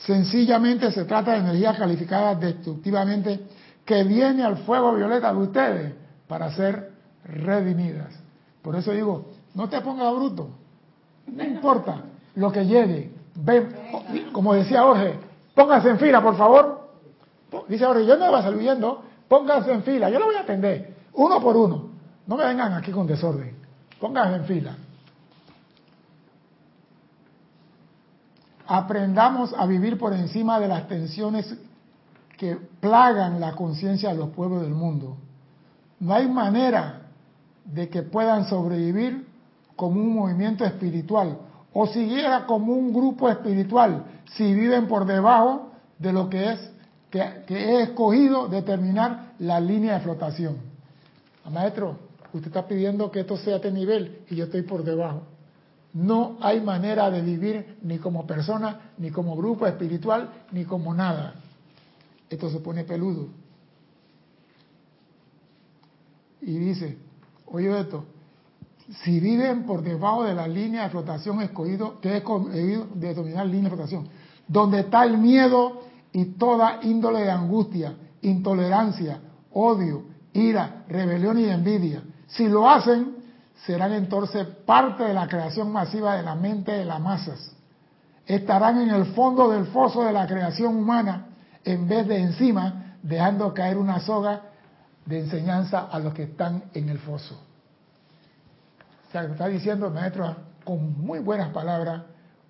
Sencillamente se trata de energía calificada destructivamente que viene al fuego violeta de ustedes para ser redimidas. Por eso digo, no te pongas bruto, no importa lo que llegue. Ven, como decía Jorge, póngase en fila, por favor. Dice Jorge, yo no voy a salir huyendo, pónganse en fila, yo lo voy a atender, uno por uno. No me vengan aquí con desorden, pónganse en fila. Aprendamos a vivir por encima de las tensiones que plagan la conciencia de los pueblos del mundo. No hay manera de que puedan sobrevivir como un movimiento espiritual o siquiera como un grupo espiritual si viven por debajo de lo que es que, he escogido determinar la línea de flotación. Maestro, usted está pidiendo que esto sea a este nivel y yo estoy por debajo. No hay manera de vivir ni como persona, ni como grupo espiritual, ni como nada. Esto se pone peludo. Y dice, oye esto, si viven por debajo de la línea de flotación escogido, que es de dominar línea de flotación, donde está el miedo y toda índole de angustia, intolerancia, odio, ira, rebelión y envidia. Si lo hacen, serán entonces parte de la creación masiva de la mente de las masas. Estarán en el fondo del foso de la creación humana en vez de encima, dejando caer una soga de enseñanza a los que están en el foso. O sea, está diciendo maestro con muy buenas palabras,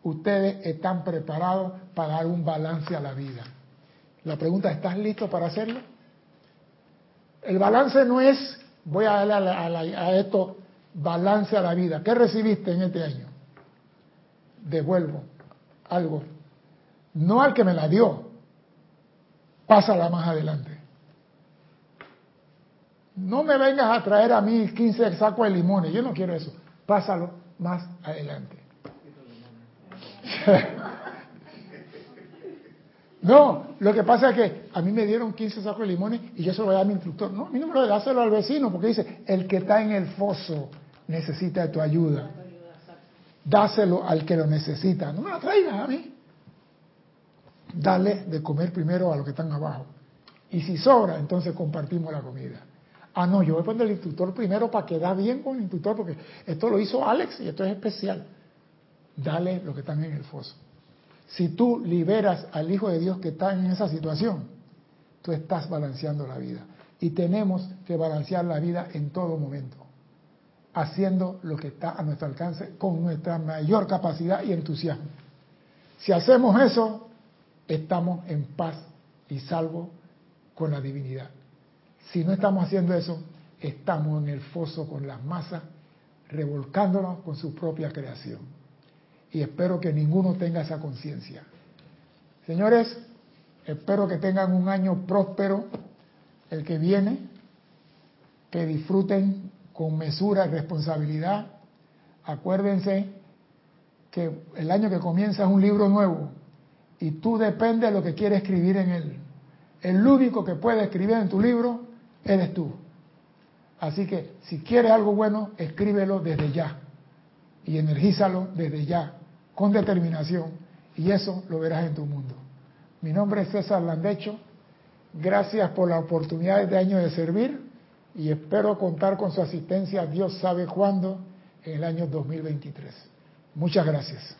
ustedes están preparados para dar un balance a la vida. La pregunta, ¿estás listo para hacerlo? El balance no es, voy a darle a esto balance a la vida. ¿Qué recibiste en este año? Devuelvo algo. No al que me la dio. Pásala más adelante. No me vengas a traer a mí 15 sacos de limones. Yo no quiero eso. Pásalo más adelante. No, lo que pasa es que a mí me dieron 15 sacos de limones y yo se lo voy a dar a mi instructor. No, a mí no me lo dáselo al vecino porque dice, el que está en el foso necesita tu ayuda. Dáselo al que lo necesita. No me lo traigas a mí. Dale de comer primero a los que están abajo. Y si sobra, entonces compartimos la comida. Ah, no, yo voy a poner el instructor primero para quedar bien con el instructor, porque esto lo hizo Alex y esto es especial. Dale lo que están en el foso. Si tú liberas al Hijo de Dios que está en esa situación, tú estás balanceando la vida. Y tenemos que balancear la vida en todo momento haciendo lo que está a nuestro alcance con nuestra mayor capacidad y entusiasmo. Si hacemos eso, estamos en paz y salvo con la divinidad. Si no estamos haciendo eso, estamos en el foso con las masas, revolcándonos con su propia creación. Y espero que ninguno tenga esa conciencia. Señores, espero que tengan un año próspero el que viene, que disfruten con mesura y responsabilidad. Acuérdense que el año que comienza es un libro nuevo y tú dependes de lo que quieres escribir en él. El único que puede escribir en tu libro eres tú. Así que si quieres algo bueno, escríbelo desde ya y energízalo desde ya, con determinación, y eso lo verás en tu mundo. Mi nombre es César Landecho. Gracias por la oportunidad de este año de servir y espero contar con su asistencia, Dios sabe cuándo, en el año 2023. Muchas gracias.